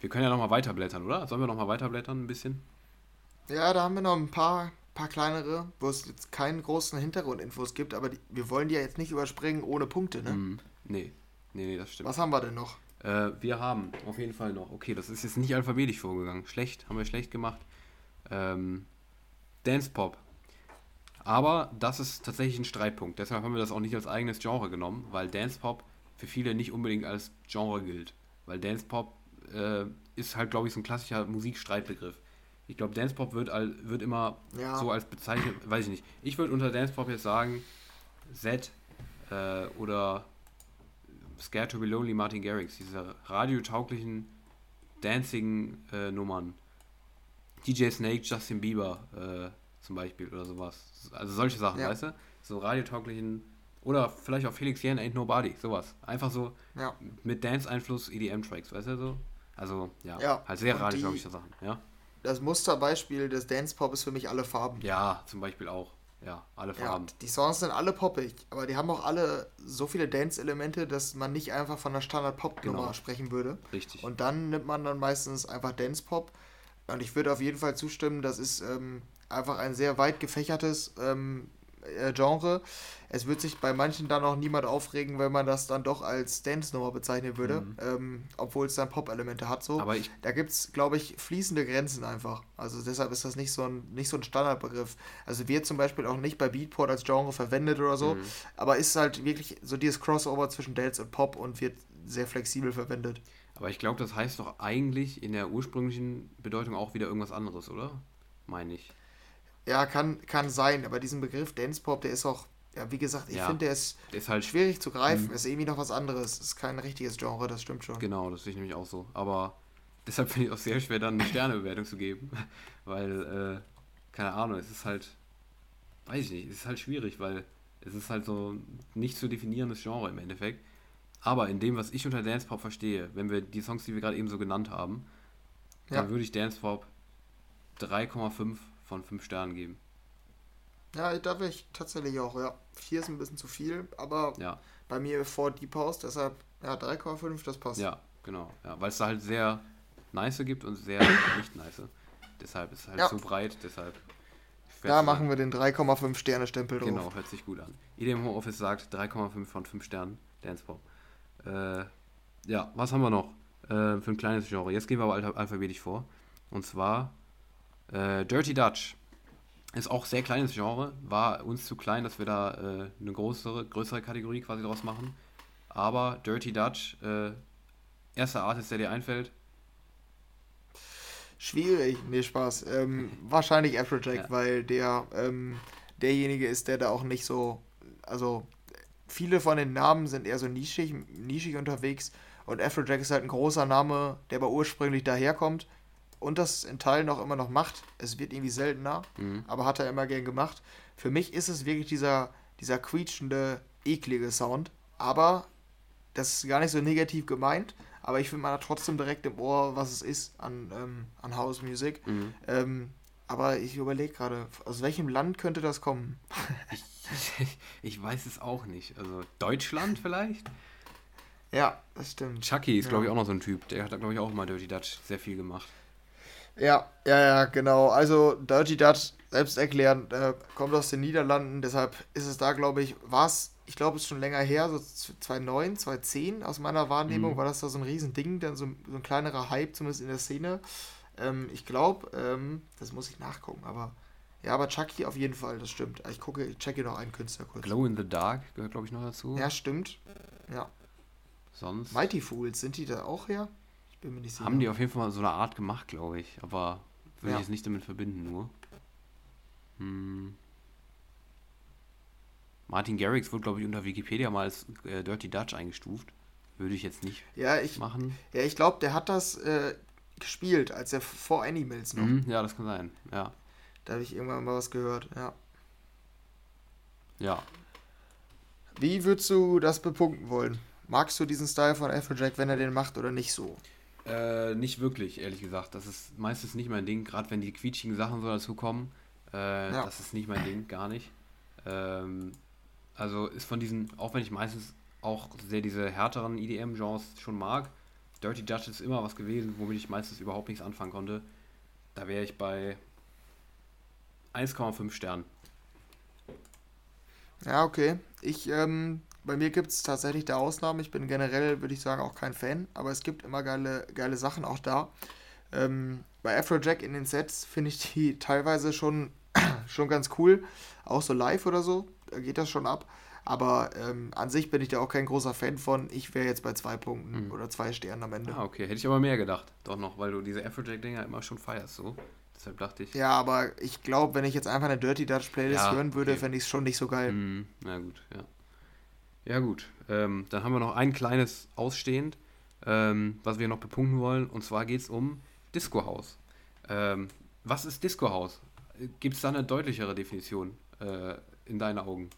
wir können ja nochmal weiterblättern, oder? Sollen wir nochmal weiterblättern ein bisschen? Ja, da haben wir noch ein paar paar kleinere, wo es jetzt keinen großen Hintergrundinfos gibt, aber die, wir wollen die ja jetzt nicht überspringen ohne Punkte, ne? Mm, nee. nee, nee, das stimmt. Was haben wir denn noch? Äh, wir haben auf jeden Fall noch, okay, das ist jetzt nicht alphabetisch vorgegangen. Schlecht, haben wir schlecht gemacht. Ähm, Dance Pop. Aber das ist tatsächlich ein Streitpunkt. Deshalb haben wir das auch nicht als eigenes Genre genommen, weil Dance Pop für viele nicht unbedingt als Genre gilt. Weil Dance Pop äh, ist halt, glaube ich, so ein klassischer Musikstreitbegriff. Ich glaube, Dancepop wird, wird immer ja. so als bezeichnet, weiß ich nicht. Ich würde unter Dancepop jetzt sagen, Z äh, oder Scared to be Lonely Martin Garrix, diese radiotauglichen dancigen äh, Nummern. DJ Snake, Justin Bieber äh, zum Beispiel oder sowas. Also solche Sachen, Ja. weißt du? So radiotauglichen oder vielleicht auch Felix Jan Ain't Nobody, sowas. Einfach so Ja. mit Dance-Einfluss EDM-Tracks, weißt du so? Also, ja, Ja, halt sehr radiotaugliche Sachen, ja. Das Musterbeispiel des Dance Pop ist für mich alle Farben. Ja, zum Beispiel auch. Ja, alle Ja, Farben. die Songs sind alle poppig, aber die haben auch alle so viele Dance-Elemente, dass man nicht einfach von einer Standard-Pop-Nummer Genau. sprechen würde. Richtig. Und dann nimmt man dann meistens einfach Dance-Pop. Und ich würde auf jeden Fall zustimmen, das ist ähm, einfach ein sehr weit gefächertes ähm, äh, Genre. Es wird sich bei manchen dann auch niemand aufregen, wenn man das dann doch als Dance-Nummer bezeichnen würde, ähm, obwohl es dann Pop-Elemente hat. So. Mhm. Aber ich, Da gibt es, glaube ich, fließende Grenzen einfach. Also deshalb ist das nicht so ein, nicht so ein Standardbegriff. Also wird zum Beispiel auch nicht bei Beatport als Genre verwendet oder so, Mhm. aber ist halt wirklich so dieses Crossover zwischen Dance und Pop und wird sehr flexibel verwendet. aber ich glaube, das heißt doch eigentlich in der ursprünglichen Bedeutung auch wieder irgendwas anderes, oder? Meine ich. Ja, kann, kann sein, aber diesen Begriff Dance Pop, der ist auch, ja, wie gesagt, ich Ja. finde, der ist Der ist halt schwierig zu greifen, ist irgendwie noch was anderes. Ist kein richtiges Genre, das stimmt schon. Genau, das sehe ich nämlich auch so. Aber deshalb finde ich auch sehr schwer, dann eine Sternebewertung zu geben. (laughs) Weil, äh, keine Ahnung, es ist halt, weiß ich nicht, es ist halt schwierig, weil es ist halt so ein nicht zu definierendes Genre im Endeffekt. Aber in dem, was ich unter Dance Pop verstehe, wenn wir die Songs, die wir gerade eben so genannt haben, dann Ja. würde ich Dance Pop 3,5 von 5 Sternen geben. Ja, da wäre ich tatsächlich auch, ja. Vier ist ein bisschen zu viel, aber Ja, bei mir vor Deep House, deshalb, ja, 3,5, das passt. ja, genau. Ja, weil es da halt sehr nice gibt und sehr (coughs) nicht nice. Deshalb ist es halt Ja. so breit, deshalb. Da machen wir den 3,5 Sterne Stempel drauf. Genau, hört sich gut an. EDM Homeoffice sagt 3,5 von 5 Sternen. Dancepop. Äh, ja, was haben wir noch äh, für ein kleines Genre? Jetzt gehen wir aber alpha- alphabetisch vor. Und zwar äh, Dirty Dutch. Ist auch sehr kleines Genre. War uns zu klein, dass wir da äh, eine größere, größere Kategorie quasi draus machen. Aber Dirty Dutch, äh, erster Artist, der dir einfällt. Schwierig, nee, Spaß. Ähm, (laughs) wahrscheinlich Afrojack, Ja. weil der ähm, derjenige ist, der da auch nicht so, also viele von den Namen sind eher so nischig, nischig unterwegs und Afrojack ist halt ein großer Name, der aber ursprünglich daherkommt und das in Teilen auch immer noch macht. Es wird irgendwie seltener, Mhm. aber hat er immer gern gemacht. Für mich ist es wirklich dieser, dieser quietschende, eklige Sound, aber das ist gar nicht so negativ gemeint, aber ich finde, man hat trotzdem direkt im Ohr, was es ist an, ähm, an House Music. Mhm. Ähm, aber ich überlege gerade, aus welchem Land könnte das kommen? Ich, (laughs) ich weiß es auch nicht. Also Deutschland vielleicht? Ja, das stimmt. Chucky ist, Ja. glaube ich, auch noch so ein Typ. Der hat, glaube ich, auch mal Dirty Dutch sehr viel gemacht. Ja, ja, ja, genau. Also Dirty Dutch, selbst erklären, äh, kommt aus den Niederlanden, deshalb ist es da, glaube ich, war es, ich glaube, es ist schon länger her, so 2009, 2010 aus meiner Wahrnehmung, Mhm. war das da so ein Riesending, dann so, so ein kleinerer Hype, zumindest in der Szene. Ähm, ich glaube, ähm, das muss ich nachgucken, aber ja, aber Chucky auf jeden Fall, das stimmt. Ich gucke, ich checke noch einen Künstler kurz. Glow in the Dark gehört, glaube ich, noch dazu. Ja, stimmt. Ja. Sonst Mighty Fools, sind die da auch her? Ich bin mir nicht sicher. haben die auf jeden Fall mal so eine Art gemacht, glaube ich. Aber würde Ja. ich jetzt nicht damit verbinden, nur. Hm. Martin Garrix wurde, glaube ich, unter Wikipedia mal als äh, Dirty Dutch eingestuft. Würde ich jetzt nicht ja, ich, machen. ja, ich glaube, der hat das äh, gespielt, als er vor Animals noch. Mhm, ja, das kann sein. Ja. Da habe ich irgendwann mal was gehört, ja. Ja. Wie würdest du das bepunkten wollen? Magst du diesen Style von Afrojack, wenn er den macht oder nicht so? Äh, nicht wirklich, ehrlich gesagt. Das ist meistens nicht mein Ding, gerade wenn die quietschigen Sachen so dazu kommen. Äh, Ja. Das ist nicht mein Ding, gar nicht. Ähm, also ist von diesen, auch wenn ich meistens auch sehr diese härteren EDM-Genres schon mag, Dirty Dutch ist immer was gewesen, womit ich meistens überhaupt nichts anfangen konnte. Da wäre ich bei 1,5 Sternen. Ja, okay. Ich, ähm, bei mir gibt es tatsächlich da Ausnahmen. Ich bin generell, würde ich sagen, auch kein Fan, aber es gibt immer geile, geile Sachen auch da. Ähm, bei Afrojack in den Sets finde ich die (laughs) teilweise schon, (clears throat) schon ganz cool. Auch so live oder so, da geht das schon ab. Aber ähm, an sich bin ich da auch kein großer Fan von. Ich wäre jetzt bei zwei Punkten Mhm. oder zwei Sternen am Ende. Ah, okay. Hätte ich aber mehr gedacht. Doch noch, weil du diese Afrojack-Dinger immer schon feierst, so. Deshalb dachte ich. Ja, aber ich glaube, wenn ich jetzt einfach eine Dirty Dutch Playlist Ja, hören würde, okay. fände ich es schon nicht so geil. Mhm, na gut, ja. Ja gut, ähm, dann haben wir noch ein kleines ausstehend. ähm, was wir noch bepunkten wollen. Und zwar geht es um Disco House. Ähm, was ist Disco House? Gibt es da eine deutlichere Definition äh, in deinen Augen?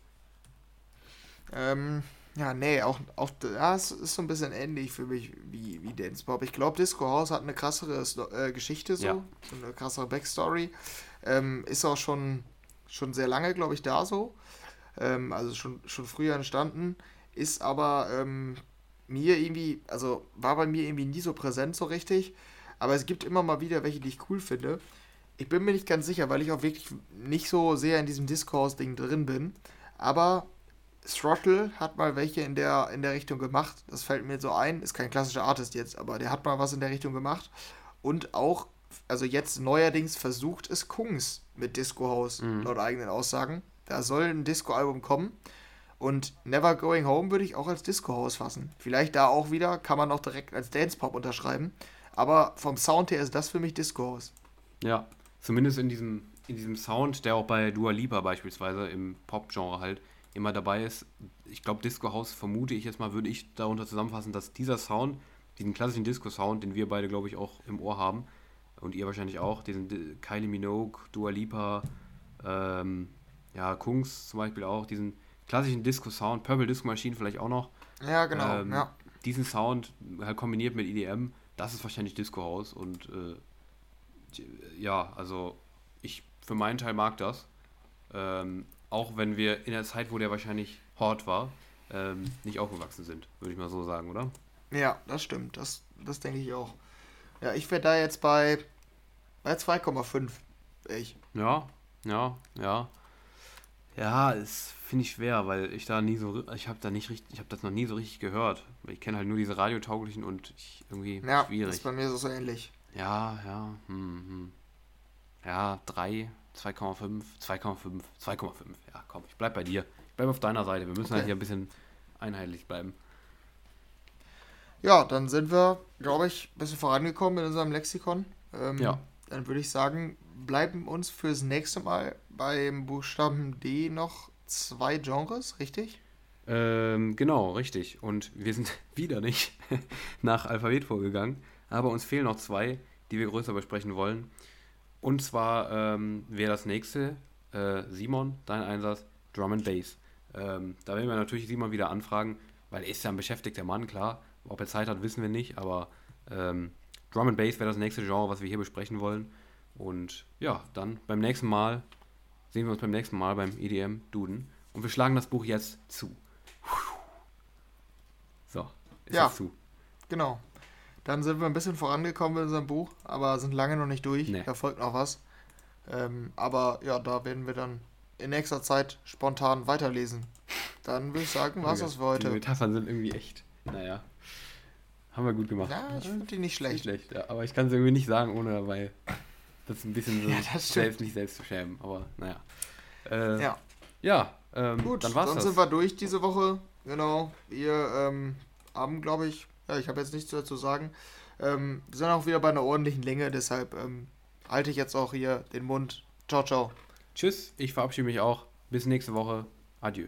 Ähm, ja, nee, auch, auch das ist so ein bisschen ähnlich für mich wie, wie Dance Pop. Ich glaube, Disco House hat eine krassere äh, Geschichte so, Ja. so eine krassere Backstory. Ähm, ist auch schon, schon sehr lange, glaube ich, da so. Ähm, also schon, schon früher entstanden. Ist aber ähm, mir irgendwie, also war bei mir irgendwie nie so präsent so richtig. Aber es gibt immer mal wieder welche, die ich cool finde. Ich bin mir nicht ganz sicher, weil ich auch wirklich nicht so sehr in diesem Discourse-Ding drin bin. Aber Throttle hat mal welche in der, in der Richtung gemacht. Das fällt mir so ein. Ist kein klassischer Artist jetzt, aber der hat mal was in der Richtung gemacht. Und auch, also jetzt neuerdings versucht es Kungs mit Disco House, Mhm. laut eigenen Aussagen. Da soll ein Disco-Album kommen. Und Never Going Home würde ich auch als Disco House fassen. Vielleicht da auch wieder, kann man auch direkt als Dance Pop unterschreiben. Aber vom Sound her ist das für mich Disco House. Ja, zumindest in diesem, in diesem Sound, der auch bei Dua Lipa beispielsweise im Pop-Genre halt immer dabei ist. Ich glaube, Disco House vermute ich jetzt mal, würde ich darunter zusammenfassen, dass dieser Sound, diesen klassischen Disco-Sound, den wir beide, glaube ich, auch im Ohr haben, und ihr wahrscheinlich auch, diesen Di- Kylie Minogue, Dua Lipa, ähm, ja, Kungs zum Beispiel auch, diesen klassischen Disco-Sound, Purple Disco Machine vielleicht auch noch, Ja, genau. ähm, ja. diesen Sound halt kombiniert mit EDM, das ist wahrscheinlich Disco House und äh, ja, also ich für meinen Teil mag das. Ähm, auch wenn wir in der Zeit, wo der wahrscheinlich hot war, ähm, nicht aufgewachsen sind, würde ich mal so sagen, oder? Ja, das stimmt. Das, das denke ich auch. Ja, ich wäre da jetzt bei, bei 2,5. wär Ich. Ja, ja, ja. Ja, es finde ich schwer, weil ich da nie so, ich habe da nicht richtig, ich habe das noch nie so richtig gehört. Ich kenne halt nur diese radiotauglichen und ich, irgendwie Ja, schwierig. ist bei mir so, so ähnlich. Ja, ja, hm, hm. Ja, 3, 2,5, 2,5, 2,5. Ja, komm, ich bleib bei dir. Ich bleib auf deiner Seite. Wir müssen halt Okay. hier ein bisschen einheitlich bleiben. Ja, dann sind wir, glaube ich, ein bisschen vorangekommen in unserem Lexikon. Ähm, Ja. Dann würde ich sagen, bleiben uns fürs nächste Mal beim Buchstaben D noch zwei Genres, richtig? Ähm, genau, richtig. Und wir sind (laughs) wieder nicht (laughs) nach Alphabet vorgegangen, aber uns fehlen noch zwei, die wir größer besprechen wollen. Und zwar ähm, wäre das nächste, äh, Simon, dein Einsatz, Drum and Bass. Ähm, da werden wir natürlich Simon wieder anfragen, weil er ist ja ein beschäftigter Mann, klar. Ob er Zeit hat, wissen wir nicht, aber ähm, Drum and Bass wäre das nächste Genre, was wir hier besprechen wollen. Und ja, dann beim nächsten Mal sehen wir uns beim nächsten Mal beim EDM Duden. Und wir schlagen das Buch jetzt zu. So, ist Ja. zu. Genau. Dann sind wir ein bisschen vorangekommen in unserem Buch, aber sind lange noch nicht durch. Nee. Da folgt noch was. Ähm, aber ja, da werden wir dann in nächster Zeit spontan weiterlesen. Dann würde ich sagen, war's das für Die heute. Metaphern sind irgendwie echt. Naja. Haben wir gut gemacht. Ja, ich finde die nicht Nicht schlecht. schlecht, ja. Aber ich kann es irgendwie nicht sagen, ohne dabei das ein bisschen so Ja, selbst nicht selbst zu schämen. Aber naja. Äh, Ja, ja ähm, gut, dann war's dann das. sind wir durch diese Woche. Genau. Wir ähm, haben, glaube ich, ja, ich habe jetzt nichts dazu sagen. Ähm, wir sind auch wieder bei einer ordentlichen Länge, deshalb ähm, halte ich jetzt auch hier den Mund. Ciao, ciao. Tschüss, ich verabschiede mich auch. Bis nächste Woche. Adieu.